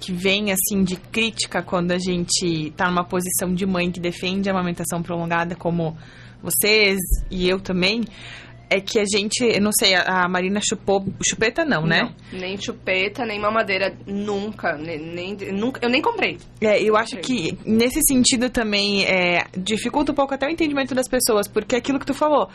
que vem assim de crítica quando a gente está numa posição de mãe que defende a amamentação prolongada, como vocês e eu também, é que a gente, não sei, a Marina chupou, chupeta não, né? Não, nem chupeta, nem mamadeira, nunca, nem, nem, nunca, eu nem comprei. É, eu acho que nesse sentido também é, dificulta um pouco até o entendimento das pessoas, porque aquilo que tu falou,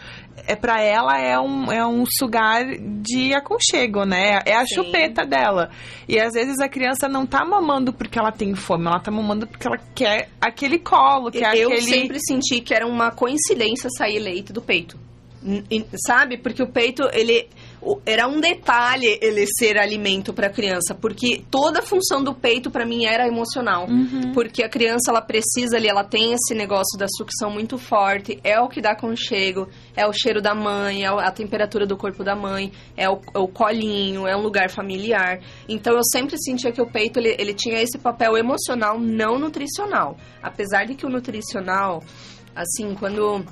é para ela é um, é um sugar de aconchego, né? É a Sim. chupeta dela. E às vezes a criança não tá mamando porque ela tem fome, ela tá mamando porque ela quer aquele colo, quer eu aquele... Eu sempre senti que era uma coincidência sair leite do peito sabe? Porque o peito, ele era um detalhe ele ser alimento para a criança, porque toda a função do peito para mim era emocional, uhum. porque a criança ela precisa ali, ela tem esse negócio da sucção muito forte, é o que dá conchego, é o cheiro da mãe, é a temperatura do corpo da mãe, é o, é o colinho, é um lugar familiar. Então eu sempre sentia que o peito ele, ele tinha esse papel emocional, não nutricional, apesar de que o nutricional, assim, quando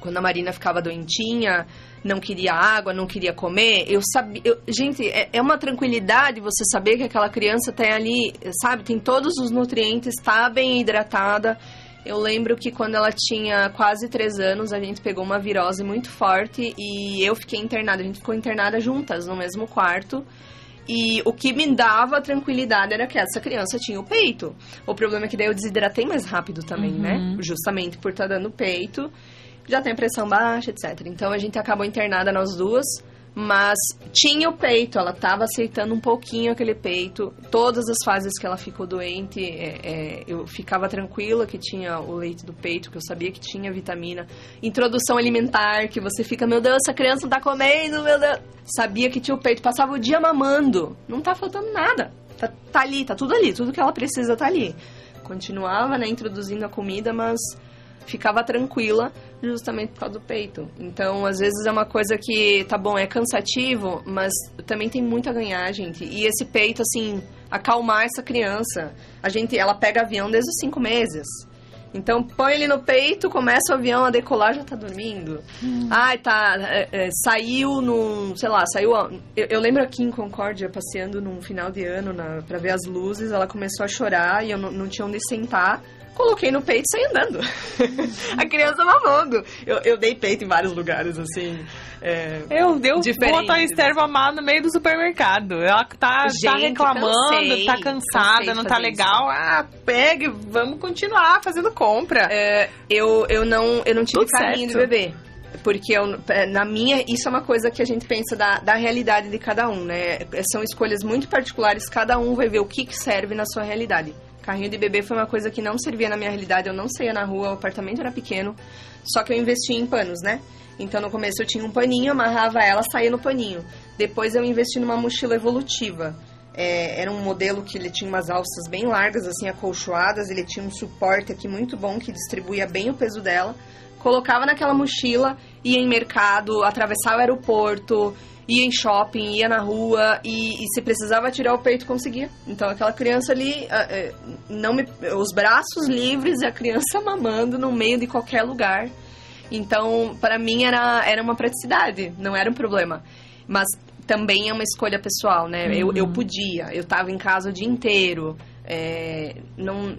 quando a Marina ficava doentinha, não queria água, não queria comer, eu sabia. Eu, gente, é, é, uma tranquilidade você saber que aquela criança tem ali, sabe, tem todos os nutrientes, está bem hidratada. Eu lembro que quando ela tinha quase três anos, a gente pegou uma virose muito forte e eu fiquei internada. A gente ficou internada juntas no mesmo quarto. e o que me dava tranquilidade era que essa criança tinha o peito. O problema é que daí eu desidratei mais rápido também, né? Uhum. Justamente por estar dando peito. Já tem pressão baixa, etc. Então a gente acabou internada nós duas. Mas tinha o peito, ela estava aceitando um pouquinho aquele peito. Todas as fases que ela ficou doente, é, é, eu ficava tranquila que tinha o leite do peito, que eu sabia que tinha vitamina. Introdução alimentar, que você fica, meu Deus, essa criança não tá comendo, meu Deus. Sabia que tinha o peito, passava o dia mamando. Não tá faltando nada. Tá, tá ali, tá tudo ali, tudo que ela precisa tá ali. Continuava, né, introduzindo a comida, mas ficava tranquila justamente por causa do peito. Então, às vezes é uma coisa que, tá bom, é cansativo, mas também tem muito a ganhar, gente. E esse peito, assim, acalmar essa criança. A gente, ela pega avião desde os cinco meses. Então, põe ele no peito, começa o avião a decolar, já tá dormindo. Hum. Ai, tá, é, é, saiu num, sei lá, saiu... Eu, eu, lembro aqui em Concórdia, passeando num final de ano na, pra ver as luzes, ela começou a chorar e eu não, não tinha onde sentar coloquei no peito e saí andando. *laughs* a criança mamando. Eu, eu dei peito em vários lugares, assim. É, eu deu botou a Esther mamar no meio do supermercado. Ela tá, tá Gente, tá reclamando, cansei, tá cansada, não tá legal. Isso. Ah, pegue, vamos continuar fazendo compra. É, eu, eu, não, eu não tive Tudo carrinho certo. de bebê. Porque eu, é, na minha, isso é uma coisa que a gente pensa da, da realidade de cada um, né? São escolhas muito particulares, cada um vai ver o que, que serve na sua realidade. Carrinho de bebê foi uma coisa que não servia na minha realidade, eu não saía na rua, o apartamento era pequeno, só que eu investi em panos, né? Então no começo eu tinha um paninho, amarrava ela, saía no paninho. Depois eu investi numa mochila evolutiva. É, era um modelo que ele tinha umas alças bem largas, assim, acolchoadas, ele tinha um suporte aqui muito bom que distribuía bem o peso dela. Colocava naquela mochila, ia em mercado, atravessava o aeroporto, ia em shopping, ia na rua e, e se precisava tirar o peito, conseguia. Então aquela criança ali, não me, os braços livres e a criança *laughs* mamando no meio de qualquer lugar. Então, para mim era, era uma praticidade, não era um problema. Mas também é uma escolha pessoal, né? Uhum. Eu, eu uhum. podia, eu estava em casa o dia inteiro, é, não,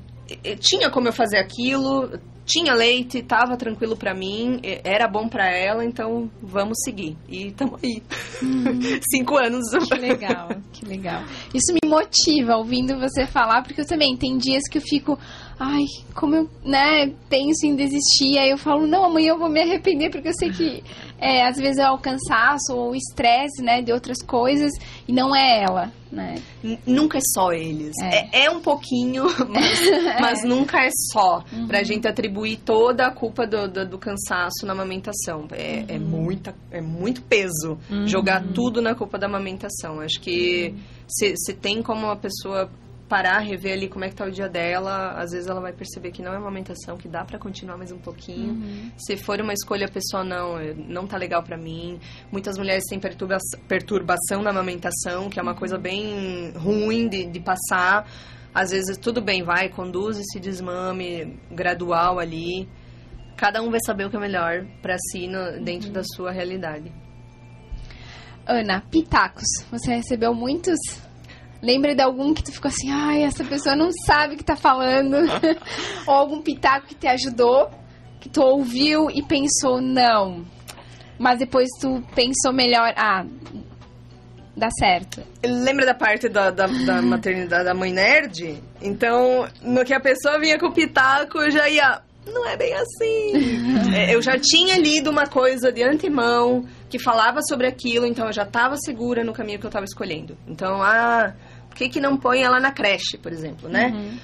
tinha como eu fazer aquilo, tinha leite, estava tranquilo para mim, era bom para ela, então vamos seguir. E estamos aí. Hum. *laughs* Cinco anos. Que legal, que legal. Isso me motiva ouvindo você falar, porque eu também tem dias que eu fico, ai, como eu, né, penso em desistir, aí eu falo, não, amanhã eu vou me arrepender, porque eu sei que é, às vezes é o cansaço ou o estresse, né, de outras coisas, e não é ela, né? nunca é só eles. É, é, é um pouquinho, *laughs* mas, *laughs* mas, nunca é só. Uhum. Pra gente atribuir toda a culpa do, do, do cansaço na amamentação. É, é uhum. é, muita, é muito peso uhum. jogar tudo na culpa da amamentação. Acho que se, se tem como uma pessoa parar, rever ali como é que tá o dia dela, às vezes ela vai perceber que não é uma amamentação, que dá para continuar mais um pouquinho. Uhum. Se for uma escolha pessoal, não, não tá legal para mim. Muitas mulheres têm perturba perturbação na amamentação, que é uma coisa bem ruim de, de passar. Às vezes tudo bem, vai, conduz esse desmame gradual ali. Cada um vai saber o que é melhor para si no, dentro uhum. da sua realidade. Ana, pitacos. Você recebeu muitos? Lembra de algum que tu ficou assim, ai, essa pessoa não sabe o que tá falando? *laughs* Ou algum pitaco que te ajudou, que tu ouviu e pensou, não. Mas depois tu pensou melhor, ah, dá certo. Lembra da parte da, da, da *laughs* maternidade da mãe nerd? Então, no que a pessoa vinha com o pitaco, eu já ia. Não é bem assim. *laughs* é, eu já tinha lido uma coisa de antemão que falava sobre aquilo, então eu já estava segura no caminho que eu estava escolhendo. Então, ah, por que, que não põe ela na creche, por exemplo, né? Uhum.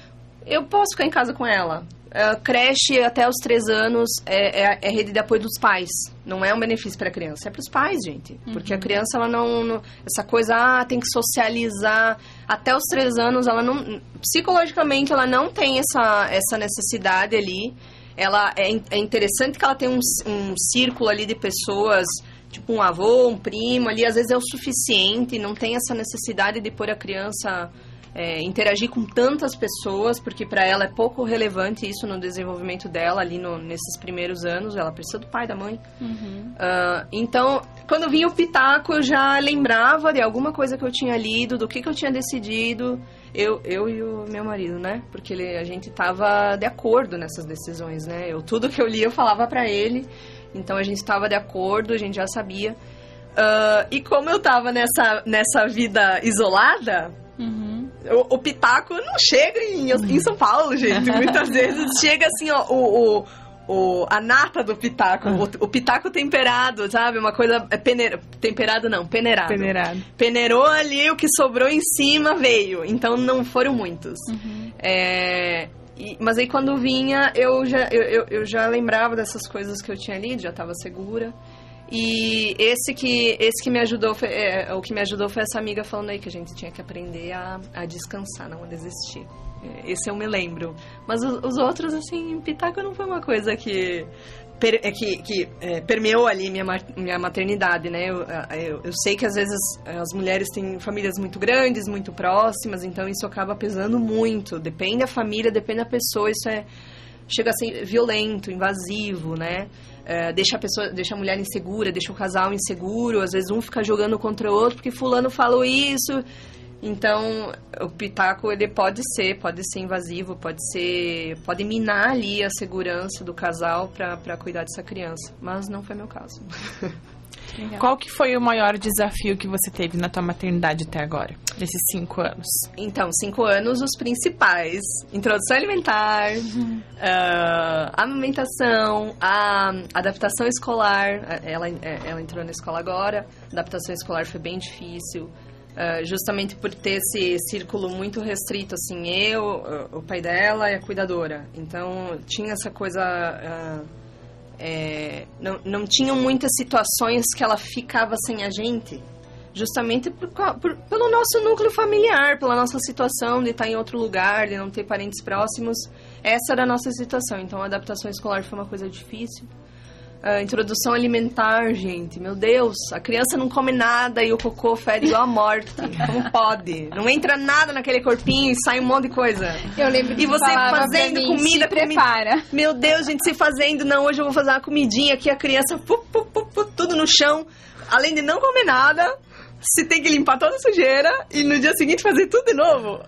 Eu posso ficar em casa com ela. Uh, creche até os três anos é, é, é, rede de apoio dos pais. Não é um benefício para a criança, é para os pais, gente. Uhum. Porque a criança, ela não, não, Essa coisa, ah, tem que socializar. Até os três anos, ela não. Psicologicamente, ela não tem essa, essa necessidade ali. Ela é, é interessante que ela tenha um, um círculo ali de pessoas tipo um avô, um primo ali, às vezes é o suficiente, não tem essa necessidade de pôr a criança é, interagir com tantas pessoas, porque para ela é pouco relevante isso no desenvolvimento dela ali no, nesses primeiros anos, ela precisa do pai, da mãe. Uhum. Uh, então, quando vinha o pitaco, eu já lembrava de alguma coisa que eu tinha lido, do que, que eu tinha decidido, eu, eu e o meu marido, né? Porque ele, a gente tava de acordo nessas decisões, né? Eu, tudo que eu li, eu falava para ele. Então a gente estava de acordo, a gente já sabia. Uh, e como eu tava nessa, nessa vida isolada, Uhum. o, o pitaco não chega em, em São Paulo, gente. Muitas vezes chega assim, ó, o, o, o- a nata do pitaco, o, o pitaco temperado, sabe? Uma coisa. É peneira, temperado não, peneirado. Peneirado. Peneirou ali, o que sobrou em cima veio. Então não foram muitos. É, e- mas aí quando vinha, eu já, eu, eu, eu já lembrava dessas coisas que eu tinha lido, já estava segura. E esse que, esse que me ajudou, foi, é, o que me ajudou foi essa amiga falando aí que a gente tinha que aprender a, a descansar, não a desistir. É, Esse eu me lembro. Mas os, os outros, assim, Pitaco não foi uma coisa que per- é, que, que é, permeou ali minha, minha maternidade, né? Eu, eu, eu sei que às vezes as mulheres têm famílias muito grandes, muito próximas, então isso acaba pesando muito. Depende da família, depende da pessoa, isso é chega a ser violento, invasivo, né? É, deixa a pessoa, deixa a mulher insegura, deixa o casal inseguro, às vezes um fica jogando contra o outro porque fulano falou isso. Então, o pitaco ele pode ser, pode ser invasivo, pode ser, pode minar ali a segurança do casal para cuidar dessa criança, mas não foi meu caso. *laughs* Qual que foi o maior desafio que você teve na tua maternidade até agora? Nesses cinco anos? Então, cinco anos, os principais. Introdução alimentar, ah, amamentação, a adaptação escolar. Ela, ela entrou na escola agora. A adaptação escolar foi bem difícil. Ah, justamente por ter esse círculo muito restrito, assim, eu, o pai dela e a cuidadora. Então, tinha essa coisa... ah, é, não, não tinham muitas situações que ela ficava sem a gente justamente por, por- pelo nosso núcleo familiar, pela nossa situação de estar em outro lugar, de não ter parentes próximos. Essa era a nossa situação. Então, a adaptação escolar foi uma coisa difícil. Introdução alimentar, gente, meu Deus, a criança não come nada e o cocô fede igual a morte. *laughs* Como pode? Não entra nada naquele corpinho e sai um monte de coisa. Eu lembro que E você fazendo mim, comida, prepara. Meu Deus, gente, se fazendo, não, hoje eu vou fazer uma comidinha aqui, a criança, pu, pu, pu, pu, tudo no chão. Além de não comer nada, se tem que limpar toda a sujeira e no dia seguinte fazer tudo de novo.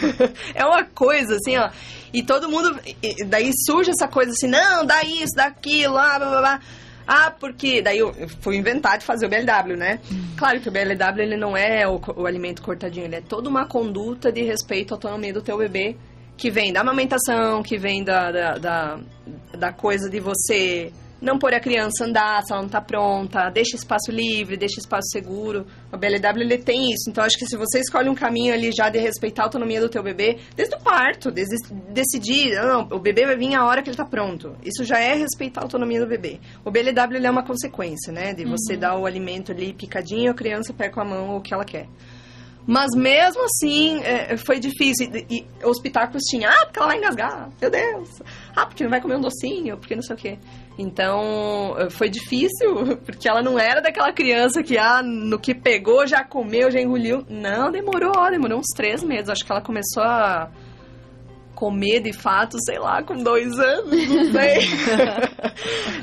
*laughs* é uma coisa, assim, ó. E todo mundo. e- Daí surge essa coisa assim, não, dá isso, dá aquilo, ah, blá blá blá. Ah, porque. Daí eu fui inventar de fazer o BLW, né? Claro que o BLW ele não é o, o alimento cortadinho, ele é toda uma conduta de respeito à autonomia do teu bebê, que vem da amamentação, que vem da, da, da, da coisa de você não pôr a criança andar se ela não tá pronta, deixa espaço livre, deixa espaço seguro. O BLW ele tem isso. Então acho que se você escolhe um caminho ali já de respeitar a autonomia do teu bebê, desde o parto, desde decidir, "Ah, não, o bebê vai vir a hora que ele tá pronto. Isso já é respeitar a autonomia do bebê. O BLW é uma consequência, né, de você dar o alimento ali picadinho, a criança pega com a mão o que ela quer. Mas mesmo assim, é, foi difícil. E, e os pitacos tinham, ah, porque ela vai engasgar, meu Deus. Ah, porque não vai comer um docinho, porque não sei o quê. Então, eh, foi difícil, *laughs* porque ela não era daquela criança que, ah, no que pegou, já comeu, já engoliu. Não, demorou, demorou uns três meses. Acho que ela começou a comer de fato, sei lá, com dois anos, não sei.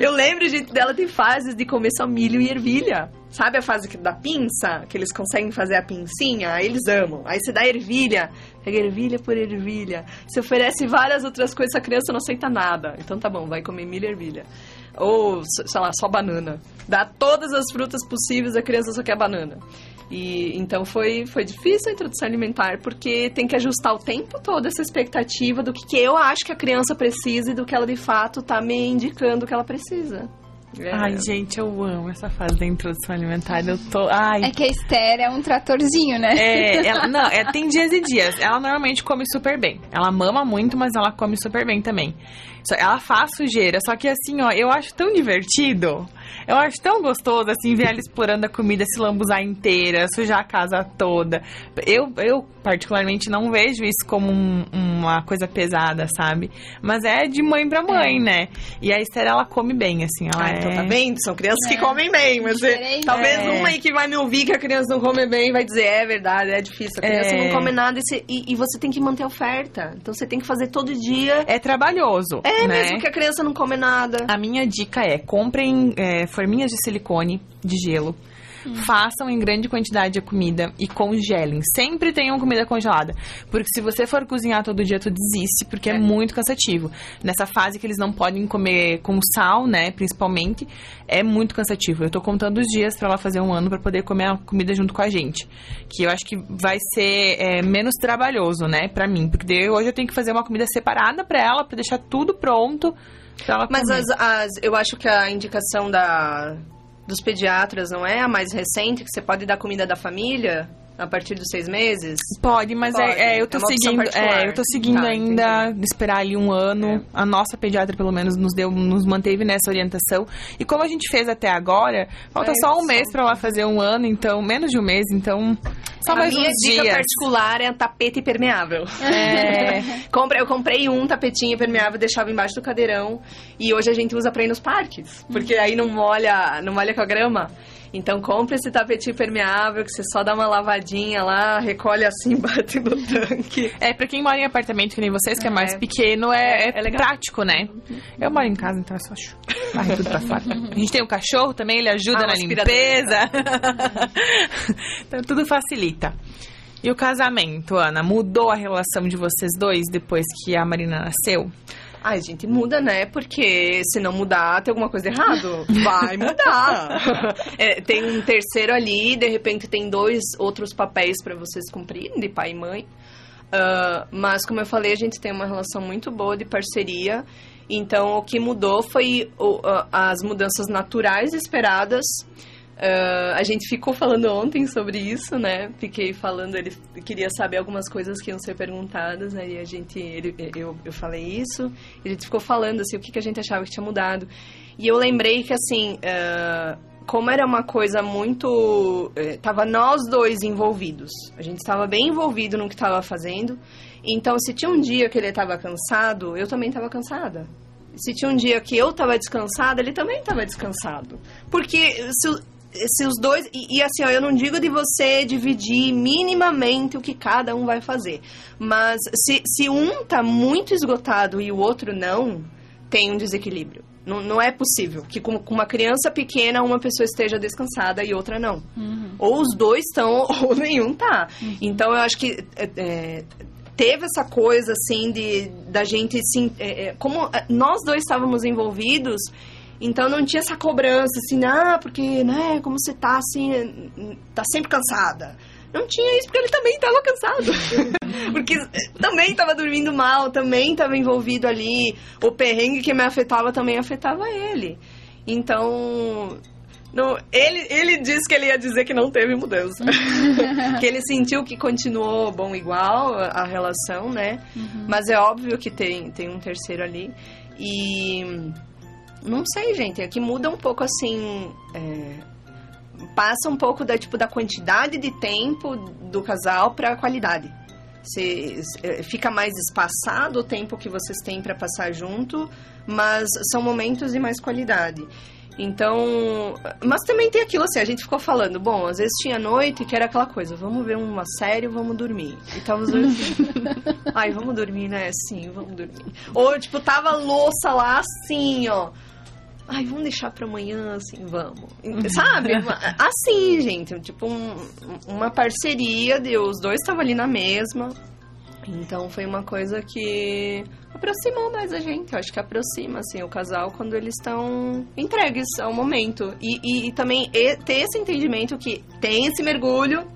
*laughs* Eu lembro, gente, dela tem fases de comer só milho e ervilha. Sabe a fase da pinça? Que eles conseguem fazer a pincinha? Aí eles amam. Aí você dá ervilha, pega ervilha por ervilha. Você oferece várias outras coisas, a criança não aceita nada. Então tá bom, vai comer milho e ervilha. Ou, sei lá, só banana. Dá todas as frutas possíveis, a criança só quer banana. E então foi, foi difícil a introdução alimentar, porque tem que ajustar o tempo todo essa expectativa do que, que eu acho que a criança precisa e do que ela de fato tá me indicando que ela precisa. É. Ai, gente, eu amo essa fase da introdução alimentar. Eu tô. Ai. É que a Esther é um tratorzinho, né? É, *laughs* ela, não, é, tem dias e dias. Ela normalmente come super bem. Ela mama muito, mas ela come super bem também. Só- ela faz sujeira, só que assim, ó, eu acho tão divertido. Eu acho tão gostoso, assim, ver ela explorando a comida, se lambuzar inteira, sujar a casa toda. Eu, eu particularmente, não vejo isso como um- uma coisa pesada, sabe? Mas é de mãe pra mãe, né? E a Esther, ela come bem, assim. Ela Ah, é... então tá bem, são crianças que É. comem bem, mas você- Diferente. talvez É. uma aí que vai me ouvir que a criança não come bem vai dizer, é verdade, é difícil, a criança É. não come nada e, você- e- e você tem que manter a oferta. Então você tem que fazer todo dia. É trabalhoso, É, né? mesmo que a criança não come nada. A minha dica é: comprem é, forminhas de silicone de gelo. façam em grande quantidade a comida e congelem. Sempre tenham comida congelada. Porque se você for cozinhar todo dia, tu desiste, porque é, é muito cansativo. Nessa fase que eles não podem comer com sal, né, principalmente, é muito cansativo. Eu tô contando os dias para ela fazer um ano para poder comer a comida junto com a gente. Que eu acho que vai ser é, menos trabalhoso, né, para mim. Porque hoje eu tenho que fazer uma comida separada para ela, para deixar tudo pronto. Mas as, as, eu acho que a indicação da, dos pediatras não é a mais recente, que você pode dar comida da família? A partir dos seis meses? Pode, mas é, Pode. É, é, eu tô é seguindo, é, eu tô seguindo tá, ainda entendi. esperar ali um ano. É. A nossa pediatra pelo menos nos deu, nos manteve nessa orientação. E como a gente fez até agora, falta só um mês para ela fazer um ano, então menos de um mês, então só a mais minha dica dias. particular é tapete impermeável. É. *laughs* eu comprei um tapetinho impermeável, deixava embaixo do cadeirão e hoje a gente usa para ir nos parques, porque aí não molha, não molha com a grama. Então compre esse tapetinho permeável que você só dá uma lavadinha lá, recolhe assim, *laughs* bate no tanque. É, pra quem mora em apartamento que nem vocês, que é, é mais pequeno, é, é, é prático, né? Eu moro em casa, então é só *laughs* varrer tudo pra fora. A gente tem um cachorro também, ele ajuda ah, na limpeza. *laughs* então tudo facilita. E o casamento, Ana, mudou a relação de vocês dois depois que a Marina nasceu? Ai, gente, muda, né? Porque se não mudar, tem alguma coisa errado. *laughs* Vai mudar. *laughs* é, tem um terceiro ali, de repente tem dois outros papéis para vocês cumprirem, de pai e mãe. Uh, mas, como eu falei, a gente tem uma relação muito boa de parceria. Então, o que mudou foi o, uh, as mudanças naturais esperadas Uh, a gente ficou falando ontem sobre isso, né? Fiquei falando, ele queria saber algumas coisas que iam ser perguntadas, aí a gente, ele, eu, eu falei isso, e a gente ficou falando, assim, o que, que a gente achava que tinha mudado. E eu lembrei que, assim, uh, como era uma coisa muito... Uh, tava nós dois envolvidos. A gente estava bem envolvido no que estava fazendo. Então, se tinha um dia que ele estava cansado, eu também estava cansada se tinha um dia que eu estava descansada, ele também estava descansado. Porque se, se os dois. E, e, assim, ó, eu não digo de você dividir minimamente o que cada um vai fazer. Mas se, se um tá muito esgotado e o outro não, tem um desequilíbrio. Não, não é possível que com, com, uma criança pequena uma pessoa esteja descansada e outra não. Uhum. Ou os dois estão, *laughs* ou nenhum tá. Uhum. Então eu acho que. É, é teve essa coisa assim de da gente sim é, é, como é, nós dois estávamos envolvidos então não tinha essa cobrança assim, ah, porque, né, como você tá assim, tá sempre cansada. Não tinha isso porque ele também estava cansado. *laughs* porque também estava dormindo mal, também estava envolvido ali. O perrengue que me afetava também afetava ele. Então, não, ele, ele disse que ele ia dizer que não teve mudança. *laughs* que ele sentiu que continuou bom igual a, a relação, né? Uhum. Mas é óbvio que tem, tem um terceiro ali. E não sei, gente. Aqui muda um pouco assim. É, passa um pouco da, tipo, da quantidade de tempo do casal para a qualidade. Se, é, fica mais espaçado o tempo que vocês têm para passar junto, mas são momentos de mais qualidade. Então, mas também tem aquilo assim, a gente ficou falando, bom, às vezes tinha noite que era aquela coisa, vamos ver uma série, vamos dormir. E tava assim, *laughs* ai, vamos dormir, né? Sim, vamos dormir. Ou, tipo, tava louça lá assim, ó ai, vamos deixar para amanhã, assim, vamos. Sabe? *laughs* assim, gente, tipo um, uma parceria de os dois estavam ali na mesma. Então foi uma coisa que aproximou mais a gente. Eu acho que aproxima, assim, o casal quando eles estão entregues ao momento. E, e, e também ter esse entendimento que tem esse mergulho,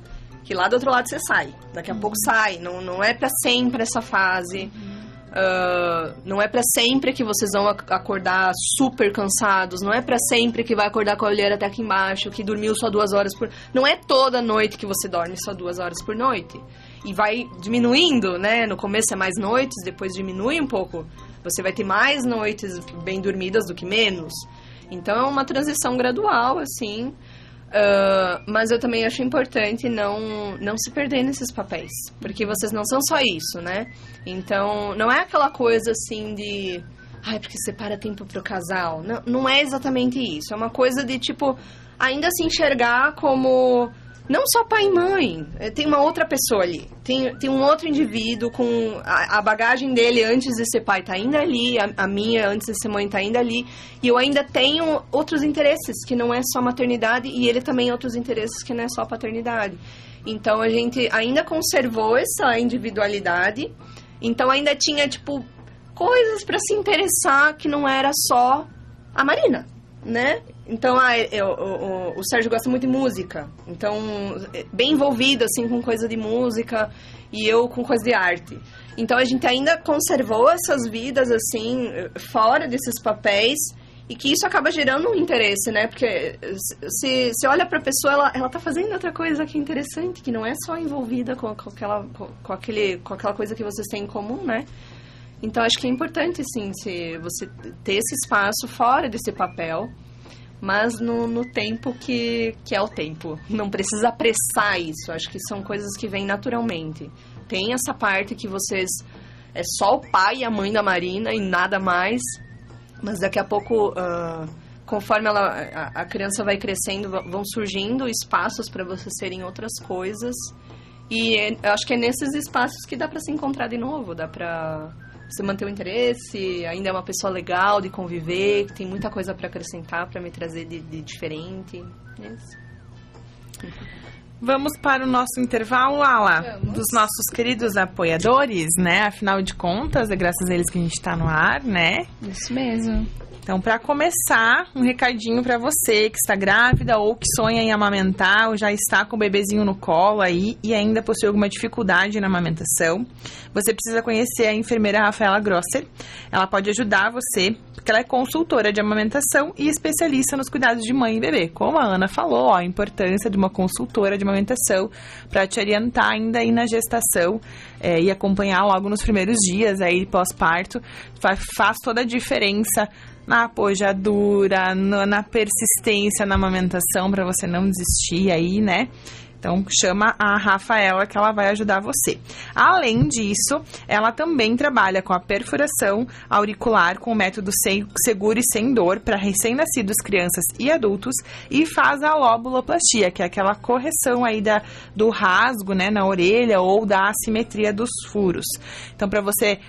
que lá do outro lado você sai. Daqui a uhum. pouco sai. Não, não é para sempre essa fase. Uhum. Uh, não é para sempre que vocês vão acordar super cansados, não é para sempre que vai acordar com a olheira até aqui embaixo, que dormiu só duas horas por... Não é toda noite que você dorme só duas horas por noite. E vai diminuindo, né? No começo é mais noites, depois diminui um pouco. Você vai ter mais noites bem dormidas do que menos. Então é uma transição gradual, assim. Uh, mas eu também acho importante não, não se perder nesses papéis. Porque vocês não são só isso, né? Então, não é aquela coisa assim de. Ai, porque separa tempo pro casal. Não, não é exatamente isso. É uma coisa de, tipo, ainda se enxergar como não só pai e mãe, é, tem uma outra pessoa ali. Tem, tem um outro indivíduo com a, a bagagem dele antes de ser pai tá ainda ali, a, a, minha antes de ser mãe tá ainda ali. E eu ainda tenho outros interesses, que não é só maternidade, e ele também outros interesses que não é só paternidade. Então a gente ainda conservou essa individualidade. Então ainda tinha, tipo, coisas para se interessar que não era só a Marina, né? Então, ah, eu, o, o, Sérgio gosta muito de música. Então, bem envolvido, assim, com coisa de música. E eu com coisa de arte. Então, a gente ainda conservou essas vidas, assim, fora desses papéis. E que isso acaba gerando um interesse, né? Porque se, se olha pra pessoa, ela, ela tá fazendo outra coisa que é interessante. Que não é só envolvida com, com, aquela, com, com, aquele, com aquela coisa que vocês têm em comum, né? Então, acho que é importante, sim, se você ter esse espaço fora desse papel mas no, no tempo que, que é o tempo. Não precisa apressar isso. Acho que são coisas que vêm naturalmente. Tem essa parte que vocês. É só o pai e a mãe da Marina e nada mais. Mas daqui a pouco, uh, conforme ela, a, a, criança vai crescendo, vão surgindo espaços para vocês serem outras coisas. E é, eu acho que é nesses espaços que dá para se encontrar de novo, dá para você manter o interesse, ainda é uma pessoa legal de conviver, que tem muita coisa para acrescentar, para me trazer de, de diferente. É isso. Vamos para o nosso intervalo, Ala, Vamos. dos nossos queridos apoiadores, né? Afinal de contas, é graças a eles que a gente está no ar, né? Isso mesmo. Então, para começar, um recadinho para você que está grávida ou que sonha em amamentar ou já está com o bebezinho no colo aí e ainda possui alguma dificuldade na amamentação. Você precisa conhecer a enfermeira Rafaela Grosser. Ela pode ajudar você, porque ela é consultora de amamentação e especialista nos cuidados de mãe e bebê. Como a Ana falou, ó, a importância de uma consultora de amamentação para te orientar ainda aí na gestação é, e acompanhar logo nos primeiros dias aí pós-parto. Faz, faz toda a diferença na apojadura, no, na persistência na amamentação para você não desistir aí, né? Então chama a Rafaela que ela vai ajudar você. Além disso, ela também trabalha com a perfuração auricular com o método seguro e sem dor para recém-nascidos, crianças e adultos e faz a lobuloplastia, que é aquela correção aí da, do rasgo, né, na orelha ou da assimetria dos furos. Então para você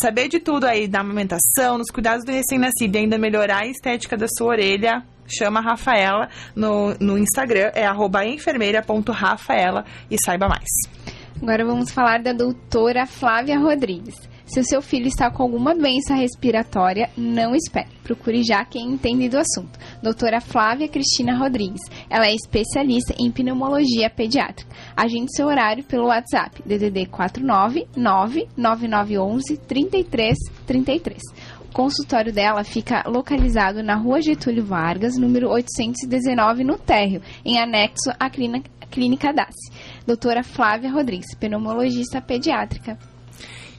saber de tudo aí da amamentação, nos cuidados do recém-nascido e ainda melhorar a estética da sua orelha, chama a Rafaela no, no Instagram, é enfermeira.rafaela e saiba mais. Agora vamos falar da doutora Flávia Rodrigues. Se o seu filho está com alguma doença respiratória, não espere. Procure já quem entende do assunto. Doutora Flávia Cristina Rodrigues. Ela é especialista em pneumologia pediátrica. Agende seu horário pelo WhatsApp DDD 49 99911 3333. O consultório dela fica localizado na Rua Getúlio Vargas, número 819, no térreo, em anexo à clínica, DASSE. Doutora Flávia Rodrigues, pneumologista pediátrica.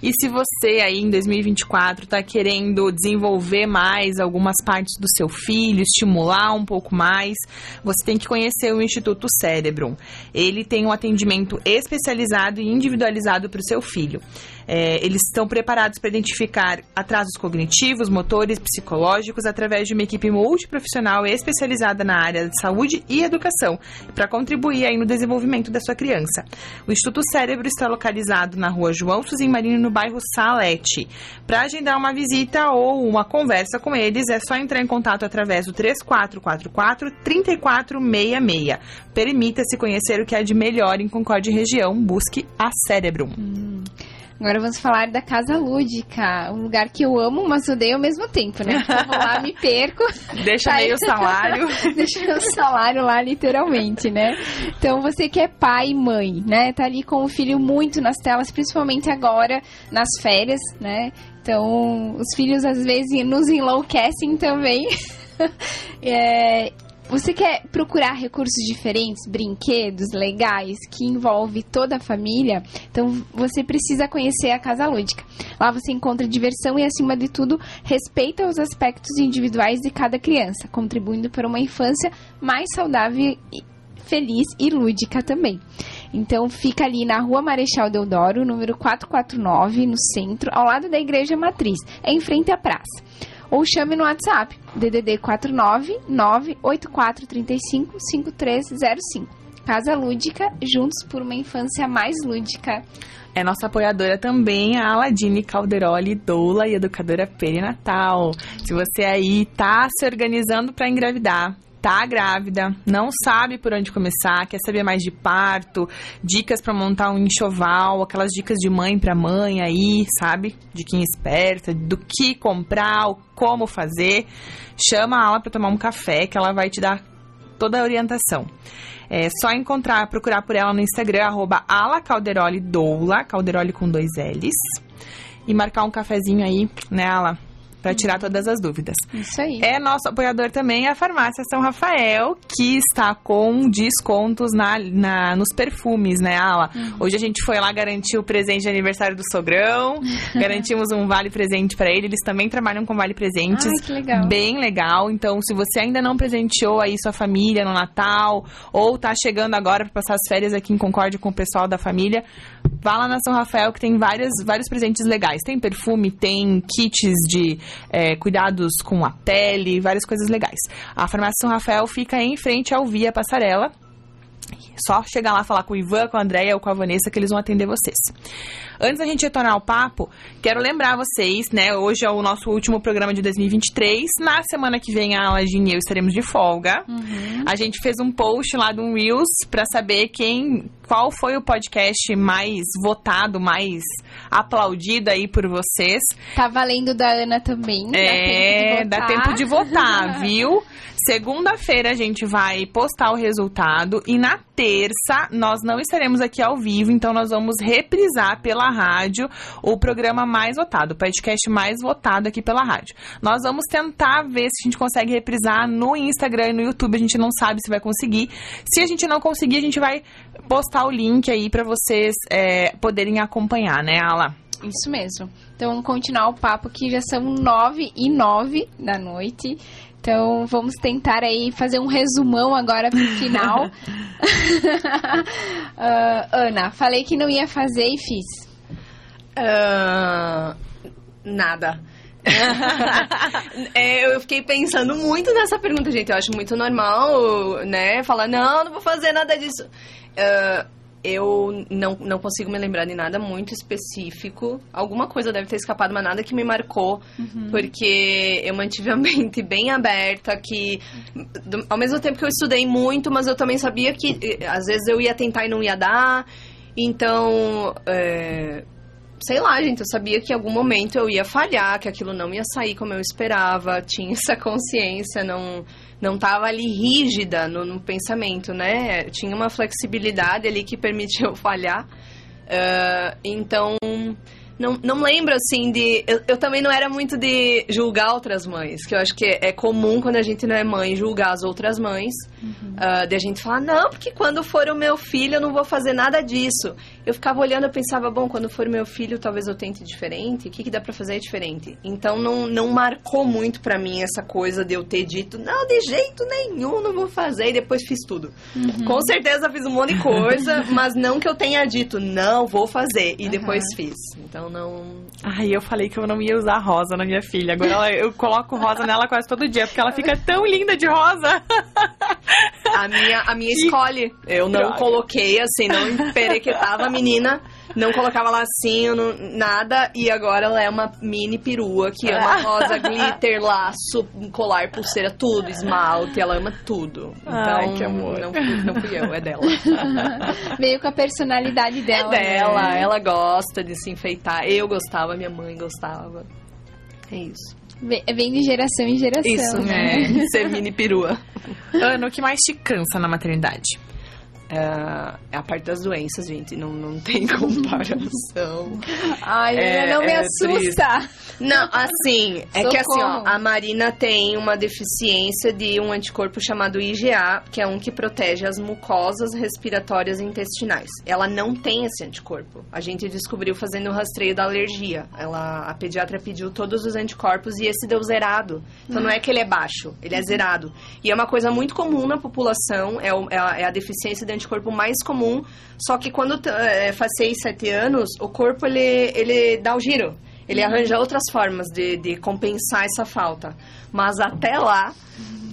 E se você aí em 2024 está querendo desenvolver mais algumas partes do seu filho, estimular um pouco mais, você tem que conhecer o Instituto Cérebro. Ele tem um atendimento especializado e individualizado para o seu filho. É, eles estão preparados para identificar atrasos cognitivos, motores, psicológicos através de uma equipe multiprofissional especializada na área de saúde e educação, para contribuir aí no desenvolvimento da sua criança. O Instituto Cérebro está localizado na rua João Suzin Marinho, no bairro Salete. Para agendar uma visita ou uma conversa com eles, é só entrar em contato através do 3444 3466. Permita-se conhecer o que há de melhor em Concórdia região. Busque a Cérebro. Hum. Agora vamos falar da Casa Lúdica, um lugar que eu amo, mas odeio ao mesmo tempo, né? Então, vou lá, me perco. *laughs* Deixa meio salário. *laughs* Deixa meu salário lá, literalmente, né? Então, você que é pai e mãe, né? Tá ali com o filho muito nas telas, principalmente agora, nas férias, né? Então, os filhos às vezes nos enlouquecem também. *laughs* é, você quer procurar recursos diferentes, brinquedos legais que envolve toda a família? Então você precisa conhecer a Casa Lúdica. Lá você encontra diversão e, acima de tudo, respeita os aspectos individuais de cada criança, contribuindo para uma infância mais saudável, feliz e lúdica também. Então fica ali na Rua Marechal Deodoro, número 449, no centro, ao lado da Igreja Matriz, em frente à praça ou chame no WhatsApp DDD 499 8435 5305. Casa Lúdica, juntos por uma infância mais lúdica. É nossa apoiadora também, a Aladine Calderoli Doula e educadora perinatal. Se você aí tá se organizando para engravidar, tá grávida, não sabe por onde começar, quer saber mais de parto, dicas para montar um enxoval, aquelas dicas de mãe para mãe aí, sabe? De quem esperta, do que comprar, como fazer, chama a Ala para tomar um café que ela vai te dar toda a orientação. É só encontrar, procurar por ela no Instagram, arroba Calderoli Doula, Calderoli com dois L's. E marcar um cafezinho aí, né? Para tirar todas as dúvidas. Isso aí. É nosso apoiador também a Farmácia São Rafael, que está com descontos na, na nos perfumes, né, Ala? Uhum. Hoje a gente foi lá garantir o presente de aniversário do sogrão, *laughs* garantimos um vale presente para ele. Eles também trabalham com vale presentes. Ai, que legal. Bem legal. Então, se você ainda não presenteou aí sua família no Natal ou tá chegando agora para passar as férias aqui em Concórdia com o pessoal da família, vá lá na São Rafael que tem várias, vários presentes legais. Tem perfume, tem kits de é, cuidados com a pele, várias coisas legais. A farmácia São Rafael fica em frente ao Via Passarela. Só chegar lá falar com o Ivan, com a Andréia ou com a Vanessa que eles vão atender vocês. Antes da gente retornar ao papo, quero lembrar vocês, né? Hoje é o nosso último programa de 2023. Na semana que vem, a Alagine e eu estaremos de folga. Uhum. A gente fez um post lá do Reels para saber quem, qual foi o podcast mais votado, mais aplaudido aí por vocês. Tá valendo da Ana também. É, dá tempo de votar, dá tempo de votar *laughs* viu? Segunda-feira a gente vai postar o resultado e na terça nós não estaremos aqui ao vivo, então nós vamos reprisar pela rádio o programa mais votado, o podcast mais votado aqui pela rádio. Nós vamos tentar ver se a gente consegue reprisar no Instagram e no YouTube, a gente não sabe se vai conseguir. Se a gente não conseguir, a gente vai postar o link aí para vocês é, poderem acompanhar, né, Ala? Isso mesmo. Então, vamos continuar o papo que já são nove e nove da noite. Então vamos tentar aí fazer um resumão agora pro final. uh, *laughs* *laughs* Ana, falei que não ia fazer e fiz. Uh, nada. *laughs* é, eu fiquei pensando muito nessa pergunta, gente. Eu acho muito normal, né? Falar, não, não vou fazer nada disso. Uh, eu não, não consigo me lembrar de nada muito específico. Alguma coisa deve ter escapado, mas nada que me marcou. Uhum. Porque eu mantive a *laughs* mente bem aberta, que do, ao mesmo tempo que eu estudei muito, mas eu também sabia que eh, às vezes eu ia tentar e não ia dar. Então, é, sei lá, gente, eu sabia que em algum momento eu ia falhar, que aquilo não ia sair como eu esperava. *laughs* Tinha essa consciência, não não estava ali rígida no, no, pensamento, né? Tinha uma flexibilidade ali que permitia eu *laughs* falhar. Uh, então, não, não lembro, assim, de... Eu, eu, também não era muito de julgar outras mães, que eu acho que é, é comum quando a gente não é mãe julgar as outras mães. Uhum. Uh, de a gente falar, não, porque quando for o meu filho eu não vou fazer nada disso eu ficava olhando e pensava, bom, quando for meu filho, talvez eu tente diferente. O que, que dá para fazer diferente? Então não, não marcou muito para mim essa coisa de eu ter dito, não, de jeito nenhum, não vou fazer, e depois fiz tudo. Uhum. Com certeza fiz um monte de coisa, *laughs* mas não que eu tenha dito, não, vou fazer, e uhum. depois fiz. Então não. Ai, eu falei que eu não ia usar rosa na minha filha. Agora ela, eu coloco rosa nela quase todo dia, porque ela fica tão linda de rosa. A minha, a minha *laughs* escolhe. Eu não Droga. coloquei assim, não emperequetava a menina, não colocava lacinho, nada, e agora ela é uma mini perua que ama rosa, glitter, laço, colar, pulseira, tudo, esmalte, ela ama tudo. Então, Ai, que amor. Não, não fui eu, é dela. *laughs* Veio com a personalidade dela. É dela, né? ela gosta de se enfeitar. Eu gostava, minha mãe gostava. É isso. Vem de geração em geração. Isso, né? Ser mini perua. Ana, o que mais te cansa na maternidade? É, é a parte das doenças, gente. Não, não *laughs* tem comparação. Ai, é, não me é assusta. Triste. Não, assim, é Socorro. que assim, ó, a Marina tem uma deficiência de um anticorpo chamado IgA, que é um que protege as mucosas respiratórias intestinais. Ela não tem esse anticorpo. A gente descobriu fazendo o rastreio da alergia. Ela, a pediatra pediu todos os anticorpos e esse deu zerado. Então hum. não é que ele é baixo, ele é zerado. E é uma coisa muito comum na população, é, o, é, a, é a deficiência de anticorpo mais comum, só que quando é, faz 6, 7 anos, o corpo ele, ele dá o giro. Ele uhum. arranja outras formas de, de compensar essa falta. Mas até lá,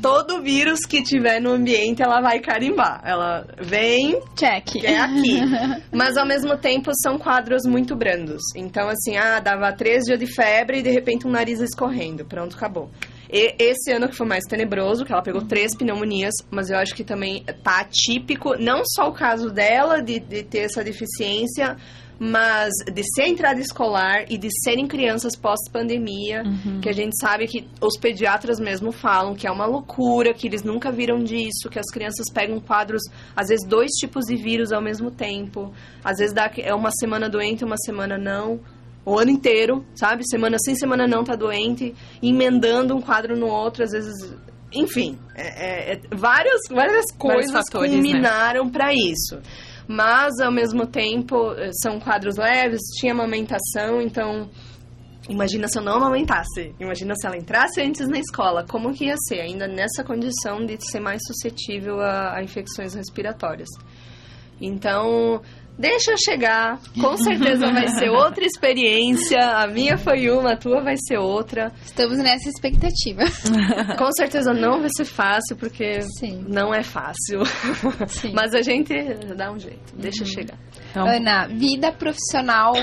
todo vírus que tiver no ambiente ela vai carimbar. Ela vem, Check. é aqui. *laughs* Mas ao mesmo tempo são quadros muito brandos. Então, assim, ah, dava três dias de febre e de repente um nariz escorrendo. Pronto, acabou. E esse ano que foi mais tenebroso, que ela pegou três pneumonias, mas eu acho que também tá atípico, não só o caso dela de, de ter essa deficiência, mas de ser entrada escolar e de serem crianças pós-pandemia, que a gente sabe que os pediatras mesmo falam que é uma loucura, que eles nunca viram disso, que as crianças pegam quadros, às vezes dois tipos de vírus ao mesmo tempo, às vezes dá, é uma semana doente, uma semana não, o ano inteiro, sabe? Semana sim, semana não tá doente, emendando um quadro no outro, às vezes, enfim, é, é, é, várias, várias coisas fatores, né? culminaram para isso. Mas, ao mesmo tempo, eh, são quadros leves, tinha amamentação, então... Imagina se eu não amamentasse. Imagina se ela entrasse antes na escola. Como que ia ser? Ainda nessa condição de ser mais suscetível a, a infecções respiratórias. Então, deixa eu chegar. Com *laughs* certeza vai ser outra experiência. A minha foi uma, a tua vai ser outra. Estamos nessa expectativa. *laughs* Com certeza não vai ser fácil, porque Sim. não é fácil. Sim. Mas a gente dá um jeito. Deixa eu chegar. Então, Ana, vida profissional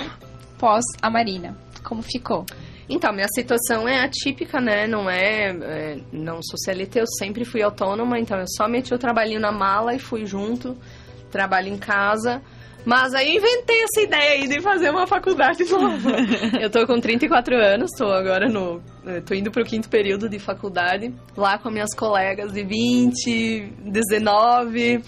pós a Marina. Como ficou? Então, minha situação é atípica, né? Não é, é, Não sou CLT, eu sempre fui autônoma, então eu só meti o trabalhinho na mala e fui junto, trabalho em casa. Mas aí inventei essa ideia aí de fazer uma faculdade nova. eu tô com 34 anos, tô agora no. Tô indo pro quinto período de faculdade, lá com minhas colegas de 20, 19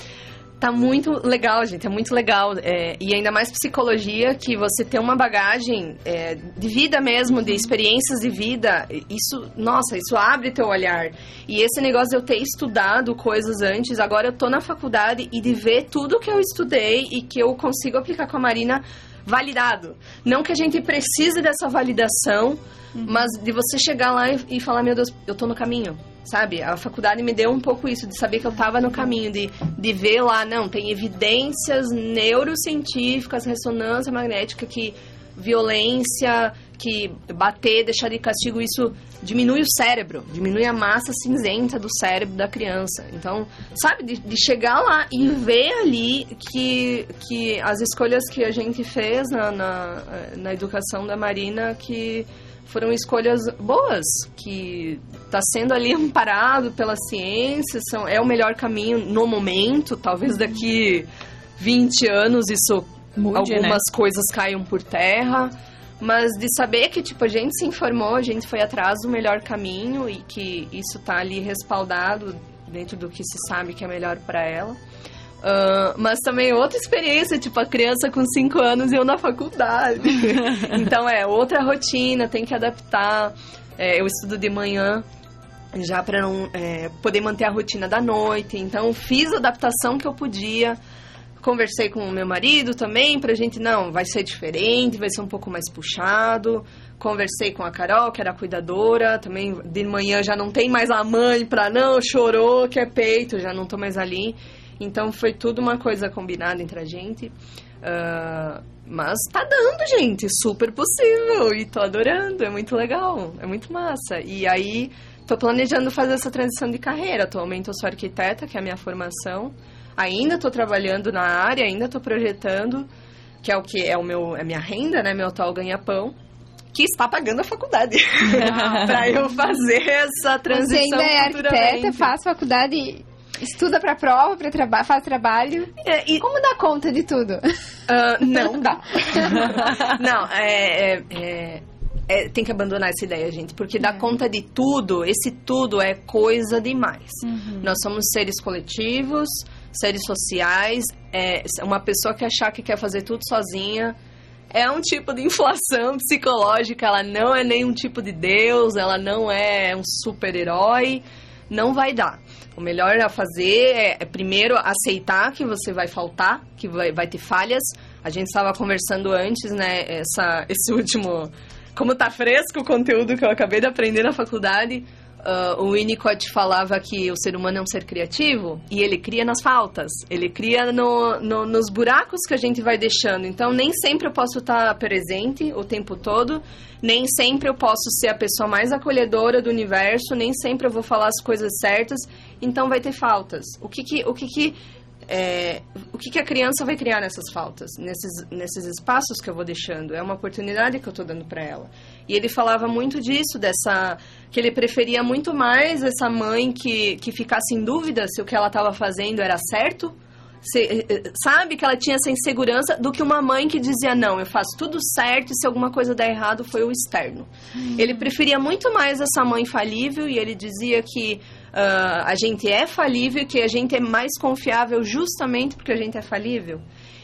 tá muito legal, gente. É muito legal. É, e ainda mais psicologia, que você tem uma bagagem é, de vida mesmo, de experiências de vida. Isso, nossa, isso abre teu olhar. E esse negócio de eu ter estudado coisas antes, agora eu tô na faculdade e de ver tudo que eu estudei e que eu consigo aplicar com a Marina validado. Não que a gente precise dessa validação, mas de você chegar lá e, e falar, meu Deus, eu tô no caminho. Sabe? A faculdade me deu um pouco isso, de saber que eu tava no caminho, de, de ver lá, não, tem evidências neurocientíficas, ressonância magnética, que violência, que bater, deixar de castigo, isso diminui o cérebro, diminui a massa cinzenta do cérebro da criança. Então, sabe, de, de chegar lá e ver ali que, que as escolhas que a gente fez na, na, na educação da Marina, que foram escolhas boas, que está sendo ali amparado pela ciência, são, é o melhor caminho no momento, talvez daqui 20 anos isso Mude, algumas né? coisas caiam por terra, mas de saber que tipo a gente se informou, a gente foi atrás do melhor caminho e que isso tá ali respaldado dentro do que se sabe que é melhor para ela. Ah, mas também outra experiência, tipo, a criança com 5 anos e eu na faculdade. *laughs* então é outra rotina, tem que adaptar. É, eu estudo de manhã já para não é, poder manter a rotina da noite. Então fiz a adaptação que eu podia. Conversei com o meu marido também pra gente, não, vai ser diferente, vai ser um pouco mais puxado. Conversei com a Carol, que era a cuidadora, também de manhã já não tem mais a mãe pra não, chorou, que é peito, já não tô mais ali. Então foi tudo uma coisa combinada entre a gente. Ah, mas tá dando, gente, super possível e tô adorando, é muito legal, é muito massa. E aí tô planejando fazer essa transição de carreira. Atualmente eu sou arquiteta, que é a minha formação. Ainda tô trabalhando na área, ainda tô projetando, que é o que é o meu é a minha renda, né, meu atual ganha-pão. Que está pagando a faculdade *laughs* *laughs* pra eu fazer essa Você transição. ainda é arquiteta, faz faculdade, estuda pra prova, pra traba faz trabalho. É, e- Como dá conta de tudo? Ah, não dá. *laughs* não, é, é- é- é- tem que abandonar essa ideia, gente, porque dar conta de tudo, esse tudo é coisa demais. Nós somos seres coletivos, seres sociais. É, uma pessoa que achar que quer fazer tudo sozinha é um tipo de inflação *laughs* psicológica. Ela não é nenhum tipo de Deus, ela não é um super-herói. Não vai dar. O melhor a fazer é, é primeiro aceitar que você vai faltar, que vai, vai ter falhas. A gente estava conversando antes, né? Essa, *laughs* esse último. Como tá fresco o conteúdo que eu acabei de aprender na faculdade. Uh, o Winnicott falava que o ser humano é um ser criativo e ele cria nas faltas, ele cria no, no, nos buracos que a gente vai deixando. Então, nem sempre eu posso estar presente o tempo todo, nem sempre eu posso ser a pessoa mais acolhedora do universo, nem sempre eu vou falar as coisas certas, então vai ter faltas. O que que, o que, que é, o que, que, a criança vai criar nessas faltas, nesses, nesses espaços que eu vou deixando? É uma oportunidade que eu estou dando para ela. E ele falava muito disso, dessa que ele preferia muito mais essa mãe que, que ficasse em dúvida se o que ela estava fazendo era certo, se, eh, eh, sabe que ela tinha essa insegurança, do que uma mãe que dizia não, eu faço tudo certo e se alguma coisa der errado foi o externo. Uhum. Ele preferia muito mais essa mãe falível e ele dizia que uh, a gente é falível, que a gente é mais confiável justamente porque a gente é falível.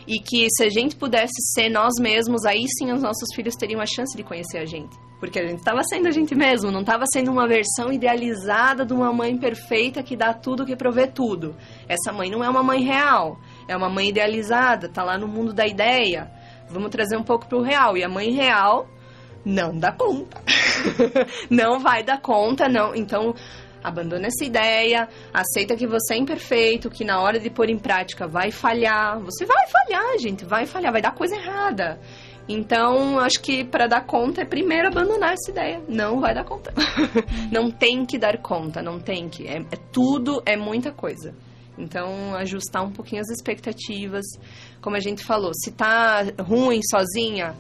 E que se a gente pudesse ser nós mesmos, aí sim os nossos filhos teriam a chance de conhecer a gente. Porque a gente estava sendo a gente mesmo, não estava sendo uma versão idealizada de uma mãe perfeita que dá tudo, que provê tudo. Essa mãe não é uma mãe real, é uma mãe idealizada, está lá no mundo da ideia. Vamos trazer um pouco para o real. E a mãe real não dá conta. *laughs* não vai dar conta, não. Então, Abandona essa ideia, aceita que você é imperfeito, que na hora de pôr em prática vai falhar. Você vai falhar, gente, vai falhar, vai dar coisa errada. Então, acho que para dar conta é primeiro abandonar essa ideia. Não vai dar conta. *laughs* não tem que dar conta, não tem que. É, é tudo, é muita coisa. Então, ajustar um pouquinho as expectativas. Como a gente falou, se tá ruim sozinha,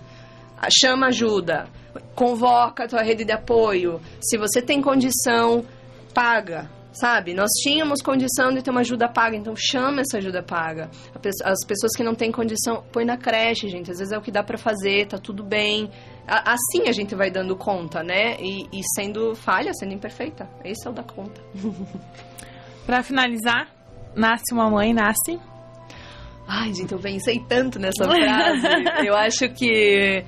chama ajuda. Convoca a tua rede de apoio. Se você tem condição, paga, sabe? Nós tínhamos condição de ter uma ajuda paga, então chama essa ajuda paga. As pessoas que não têm condição, põe na creche, gente. Às vezes é o que dá para fazer, tá tudo bem. Assim a gente vai dando conta, né? E, e sendo falha, sendo imperfeita. Esse é o da conta. *laughs* para finalizar, nasce uma mãe, nasce. Ai, gente, eu pensei tanto nessa frase. *laughs* eu acho que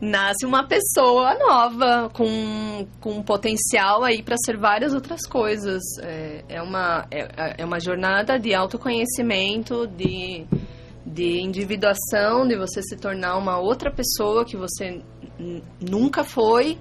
nasce uma pessoa nova, com, com potencial aí para ser várias outras coisas. É, é, uma, é, é uma jornada de autoconhecimento, de, de individuação, de você se tornar uma outra pessoa que você nunca foi,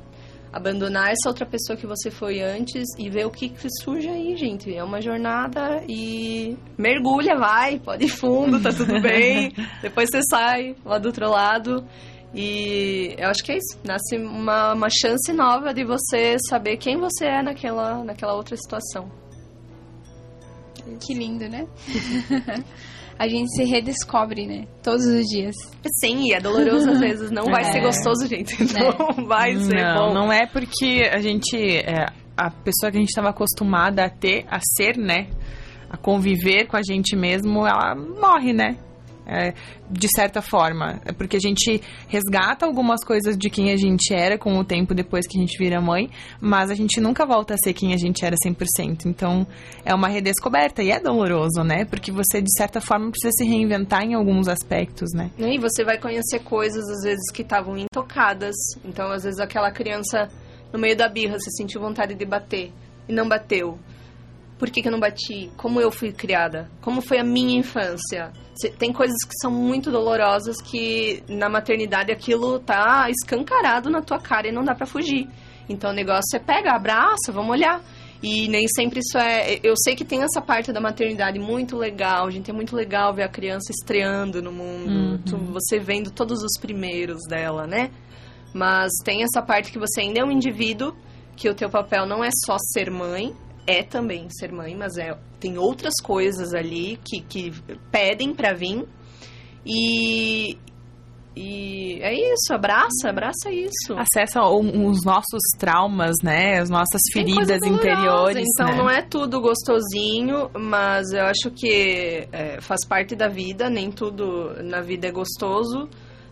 abandonar essa outra pessoa que você foi antes e ver o que, que surge aí, gente. É uma jornada e mergulha, vai, pode ir fundo, tá tudo *laughs* bem. Depois você sai lá do outro lado. E eu acho que é isso. Nasce uma, uma chance nova de você saber quem você é naquela, naquela outra situação. Que lindo, né? *laughs* a gente se redescobre, né? Todos os dias. Sim, e é doloroso às vezes. Não vai é. ser gostoso, gente. *laughs* Não é. vai ser não, bom. Não é porque a gente... É, a pessoa que a gente estava acostumada a ter, a ser, né? A conviver com a gente mesmo, ela morre, né? É, de certa forma. É porque a gente resgata algumas coisas de quem a gente era com o tempo depois que a gente vira mãe, mas a gente nunca volta a ser quem a gente era 100%. Então, é uma redescoberta e é doloroso, né? Porque você, de certa forma, precisa se reinventar em alguns aspectos, né? E você vai conhecer coisas, às vezes, que estavam intocadas. Então, às vezes, aquela criança, no meio da birra, você sentiu vontade de bater e não bateu por que, que eu não bati? Como eu fui criada? Como foi a minha infância? Tem coisas que são muito dolorosas que na maternidade aquilo tá escancarado na tua cara e não dá para fugir. Então o negócio é pega, abraça, vamos olhar. E nem sempre isso é. Eu sei que tem essa parte da maternidade muito legal, gente. É muito legal ver a criança estreando no mundo. Uhum. Tu, você vendo todos os primeiros dela, né? Mas tem essa parte que você ainda é um indivíduo, que o teu papel não é só ser mãe, é também ser mãe, mas é, tem outras coisas ali que, que pedem para vir. E, e é isso, abraça, abraça isso. Acessa os nossos traumas, né? As nossas feridas interiores. Então né? não é tudo gostosinho, mas eu acho que é, faz parte da vida, nem tudo na vida é gostoso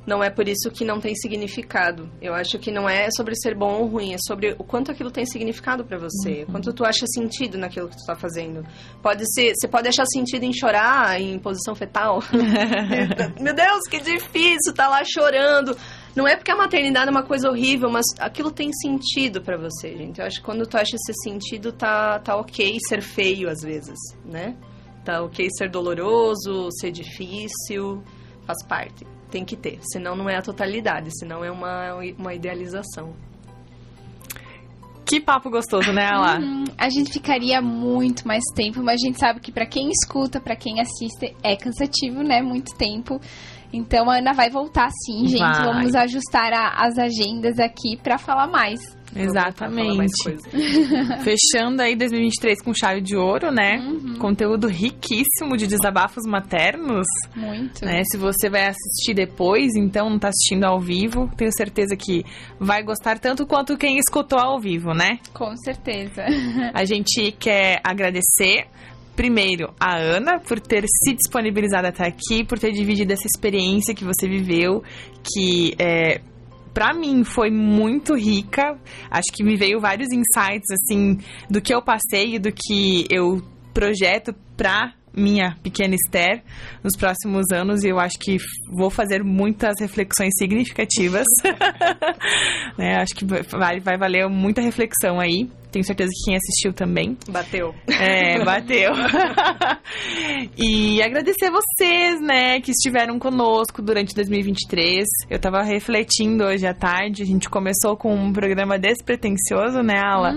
não é por isso que não tem significado. Eu acho que não é sobre ser bom ou ruim, é sobre o quanto aquilo tem significado para você, uhum. quanto tu acha sentido naquilo que tu tá fazendo. Pode ser, você pode achar sentido em chorar em posição fetal. *laughs* Meu Deus, que difícil, tá lá chorando. Não é porque a maternidade é uma coisa horrível, mas aquilo tem sentido para você, gente. Eu acho que quando tu acha esse sentido, tá, tá ok ser feio às vezes, né? Tá ok ser doloroso, ser difícil, faz parte tem que ter, senão não é a totalidade, senão é uma, uma idealização. Que papo gostoso, né, Ala? Hum, a gente ficaria muito mais tempo, mas a gente sabe que para quem escuta, para quem assiste, é cansativo, né? Muito tempo. Então a Ana vai voltar sim, gente. Vai. Vamos ajustar a- as agendas aqui para falar mais. Exatamente. *laughs* Fechando aí 2023 com chave de ouro, né? Conteúdo riquíssimo de desabafos maternos. Muito. Né? Se você vai assistir depois, então não tá assistindo ao vivo, tenho certeza que vai gostar tanto quanto quem escutou ao vivo, né? Com certeza. A gente quer agradecer primeiro a Ana por ter se disponibilizado até aqui, por ter dividido essa experiência que você viveu, que é, para mim foi muito rica. Acho que me veio vários insights assim do que eu passei e do que eu projeto pra minha pequena Esther nos próximos anos e eu acho que vou fazer muitas reflexões significativas. *laughs* né? Acho que vai, vai valer muita reflexão aí. Tenho certeza que quem assistiu também. Bateu. É, bateu. *laughs* e agradecer vocês, né, que estiveram conosco durante 2023. Eu tava refletindo hoje à tarde. A gente começou com um programa despretensioso, né, Ala?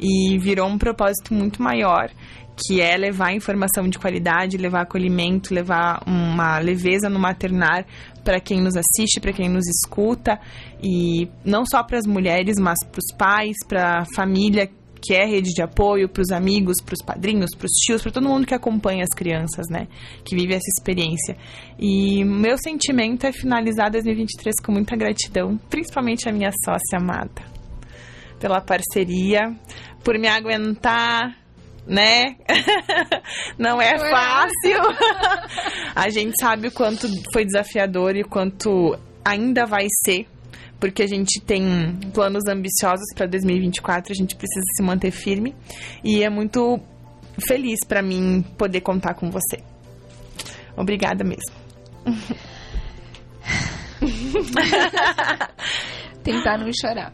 E virou um propósito muito maior. Que é levar informação de qualidade, levar acolhimento, levar uma leveza no maternar para quem nos assiste, para quem nos escuta. E não só para as mulheres, mas para os pais, para a família que é rede de apoio para os amigos, para os padrinhos, para os tios, para todo mundo que acompanha as crianças, né? Que vive essa experiência. E meu sentimento é finalizar 2023 com muita gratidão, principalmente a minha sócia amada, pela parceria, por me aguentar, né? *laughs* Não é fácil. *laughs* a gente sabe o quanto foi desafiador e o quanto ainda vai ser porque a gente tem planos ambiciosos para 2024, a gente precisa se manter firme e é muito feliz para mim poder contar com você. Obrigada mesmo. *laughs* Tentar não chorar.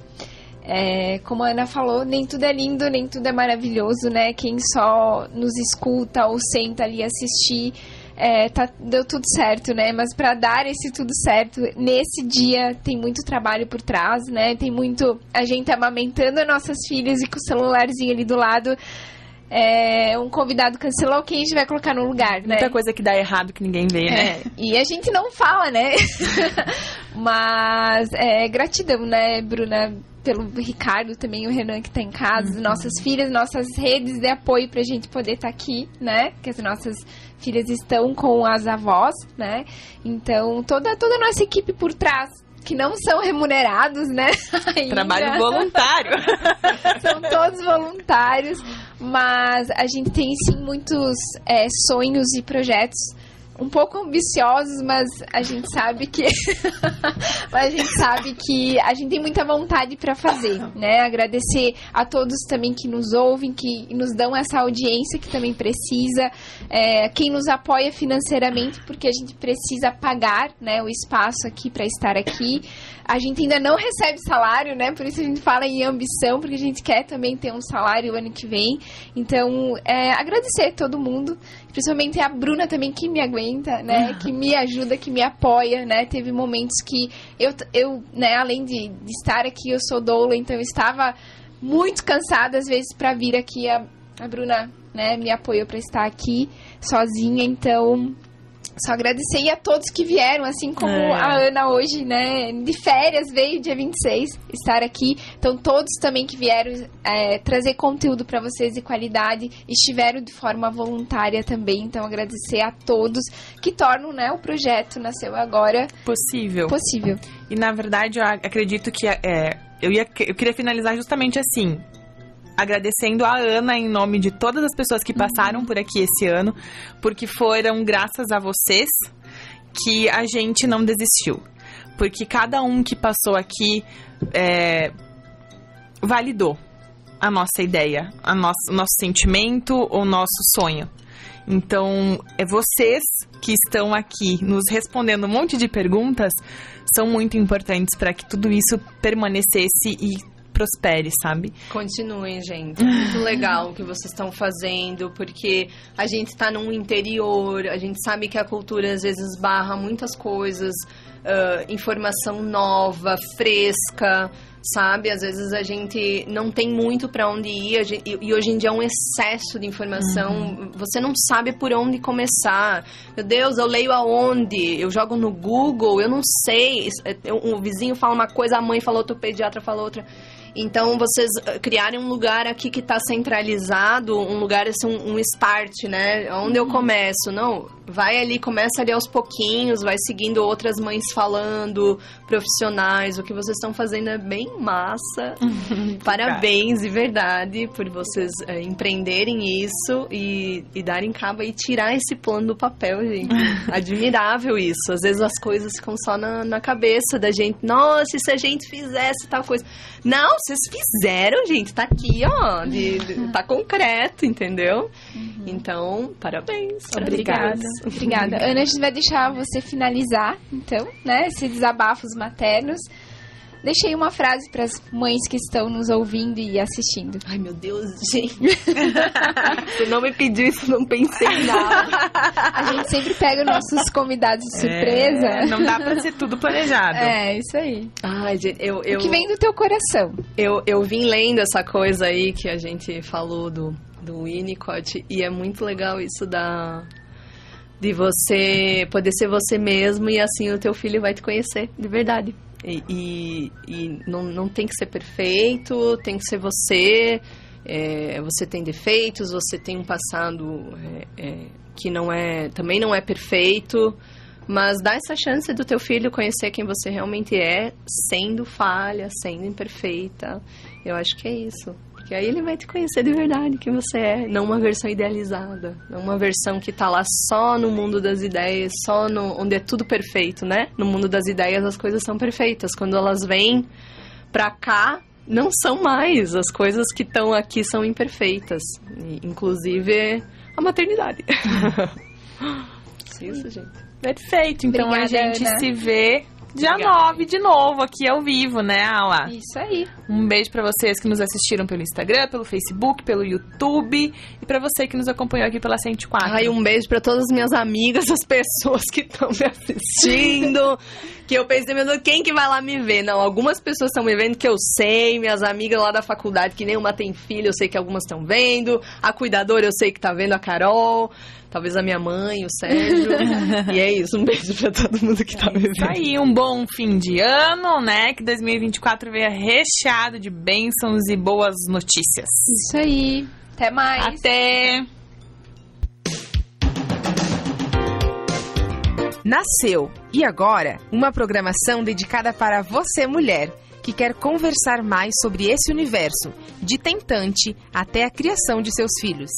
É, como a Ana falou, nem tudo é lindo, nem tudo é maravilhoso, né? Quem só nos escuta ou senta ali assistir, é, tá, deu tudo certo, né? Mas para dar esse tudo certo, nesse dia tem muito trabalho por trás, né? Tem muito a gente amamentando as nossas filhas e com o celularzinho ali do lado. É, um convidado cancelou, quem a gente vai colocar no lugar, né? Muita coisa que dá errado que ninguém vê, né? É, e a gente não fala, né? *laughs* Mas é, gratidão, né, Bruna? Pelo Ricardo também, o Renan que tá em casa, nossas filhas, nossas redes de apoio pra gente poder estar aqui, né? Que as nossas filhas estão com as avós, né? Então, toda, toda a nossa equipe por trás, que não são remunerados, né? *laughs* Ainda. Trabalho voluntário. *laughs* São todos voluntários, mas a gente tem sim muitos é, sonhos e projetos um pouco ambiciosos, mas a gente sabe que *laughs* a gente sabe que a gente tem muita vontade para fazer, né? Agradecer a todos também que nos ouvem, que nos dão essa audiência que também precisa, é, quem nos apoia financeiramente, porque a gente precisa pagar, né, o espaço aqui para estar aqui. A gente ainda não recebe salário, né? Por isso a gente fala em ambição, porque a gente quer também ter um salário ano que vem. Então, é, agradecer a todo mundo, principalmente a Bruna também que me aguenta, né? Que me ajuda, que me apoia, né? Teve momentos que eu, eu né, além de, de estar aqui, eu sou doula, então eu estava muito cansada às vezes para vir aqui. A, a Bruna, né, me apoiou para estar aqui sozinha, então só agradecer a todos que vieram, assim como É. a Ana hoje, né, de férias, veio dia 26 estar aqui. Então, todos também que vieram é, trazer conteúdo para vocês de qualidade, estiveram de forma voluntária também. Então, agradecer a todos que tornam, né, o projeto Nasceu Agora Possível. possível. E na verdade eu ac- acredito que é, eu, ia, eu queria finalizar justamente assim. Agradecendo a Ana em nome de todas as pessoas que passaram por aqui esse ano, porque foram graças a vocês que a gente não desistiu. Porque cada um que passou aqui é, validou a nossa ideia, a nosso, o nosso sentimento, o nosso sonho. Então, é vocês que estão aqui nos respondendo um monte de perguntas são muito importantes para que tudo isso permanecesse e prospere, sabe? Continuem, gente. É muito *laughs* legal o que vocês estão fazendo, porque a gente está num interior, a gente sabe que a cultura às vezes barra muitas coisas, ah, informação nova, fresca. sabe? Às vezes a gente não tem muito para onde ir gente, e, hoje em dia é um excesso de informação. Uhum. Você não sabe por onde começar. Meu Deus, eu leio aonde? Eu jogo no Google, eu não sei. O vizinho fala uma coisa, a mãe falou outra, o pediatra falou outra. Então, vocês eh, criarem um lugar aqui que está centralizado, um lugar, assim, um, um start, né? Onde eu uhum. começo? Não, vai ali, começa ali aos pouquinhos, vai seguindo outras mães falando, profissionais. O que vocês estão fazendo é bem massa. *laughs* Parabéns, de verdade, por vocês é, empreenderem isso e, e darem cabo e tirar esse plano do papel, gente. *laughs* Admirável isso. Às vezes as coisas ficam só na, na cabeça da gente. Nossa, e se a gente fizesse tal coisa? Não, vocês fizeram, gente. Tá aqui, ó. De, de, tá concreto, entendeu? Uhum. Então, parabéns. Obrigada. Obrigada. Ana, a gente vai deixar você finalizar, então, né? Esses desabafos maternos. Deixei uma frase para as mães que estão nos ouvindo e assistindo. Ai, meu Deus, gente. *laughs* Você não me pediu isso, não pensei em nada. A gente sempre pega nossos convidados de surpresa. É, não dá para ser tudo planejado. É, isso aí. Ai, gente, eu, eu... O que vem do teu coração. Eu, eu vim lendo essa coisa aí que a gente falou do, do Winnicott e é muito legal isso da de você poder ser você mesmo e assim o teu filho vai te conhecer de verdade. E, e, não, não tem que ser perfeito, tem que ser você. É, você tem defeitos, você tem um passado é, é, que não é também não é perfeito, mas dá essa chance do teu filho conhecer quem você realmente é, sendo falha, sendo imperfeita. Eu acho que é isso. Porque aí ele vai te conhecer de verdade quem você é, não uma versão idealizada, não uma versão que tá lá só no mundo das ideias, só no onde é tudo perfeito, né? No mundo das ideias as coisas são perfeitas. Quando elas vêm pra cá, não são mais. As coisas que estão aqui são imperfeitas, inclusive a maternidade. *laughs* *laughs* Isso, gente. Perfeito. Então Obrigada, a gente Ana. se vê Dia Obrigada. 9 de novo, aqui ao vivo, né, Ala? Isso aí. Um beijo para vocês que nos assistiram pelo Instagram, pelo Facebook, pelo YouTube e para você que nos acompanhou aqui pela 104. Ai, um beijo para todas as minhas amigas, as pessoas que estão me assistindo. *laughs* que eu pensei, meu Deus, quem que vai lá me ver? Não, algumas pessoas estão me vendo que eu sei, minhas amigas lá da faculdade, que nenhuma tem filho, eu sei que algumas estão vendo. A cuidadora, eu sei que tá vendo a Carol talvez a minha mãe, o Sérgio. *laughs* e é isso, um beijo pra todo mundo que tá me vendo. aí, um bom fim de ano, né? Que 2024 venha recheado de bênçãos e boas notícias. Isso aí. Até mais. Até. Nasceu e agora uma programação dedicada para você, mulher, que quer conversar mais sobre esse universo, de tentante até a criação de seus filhos.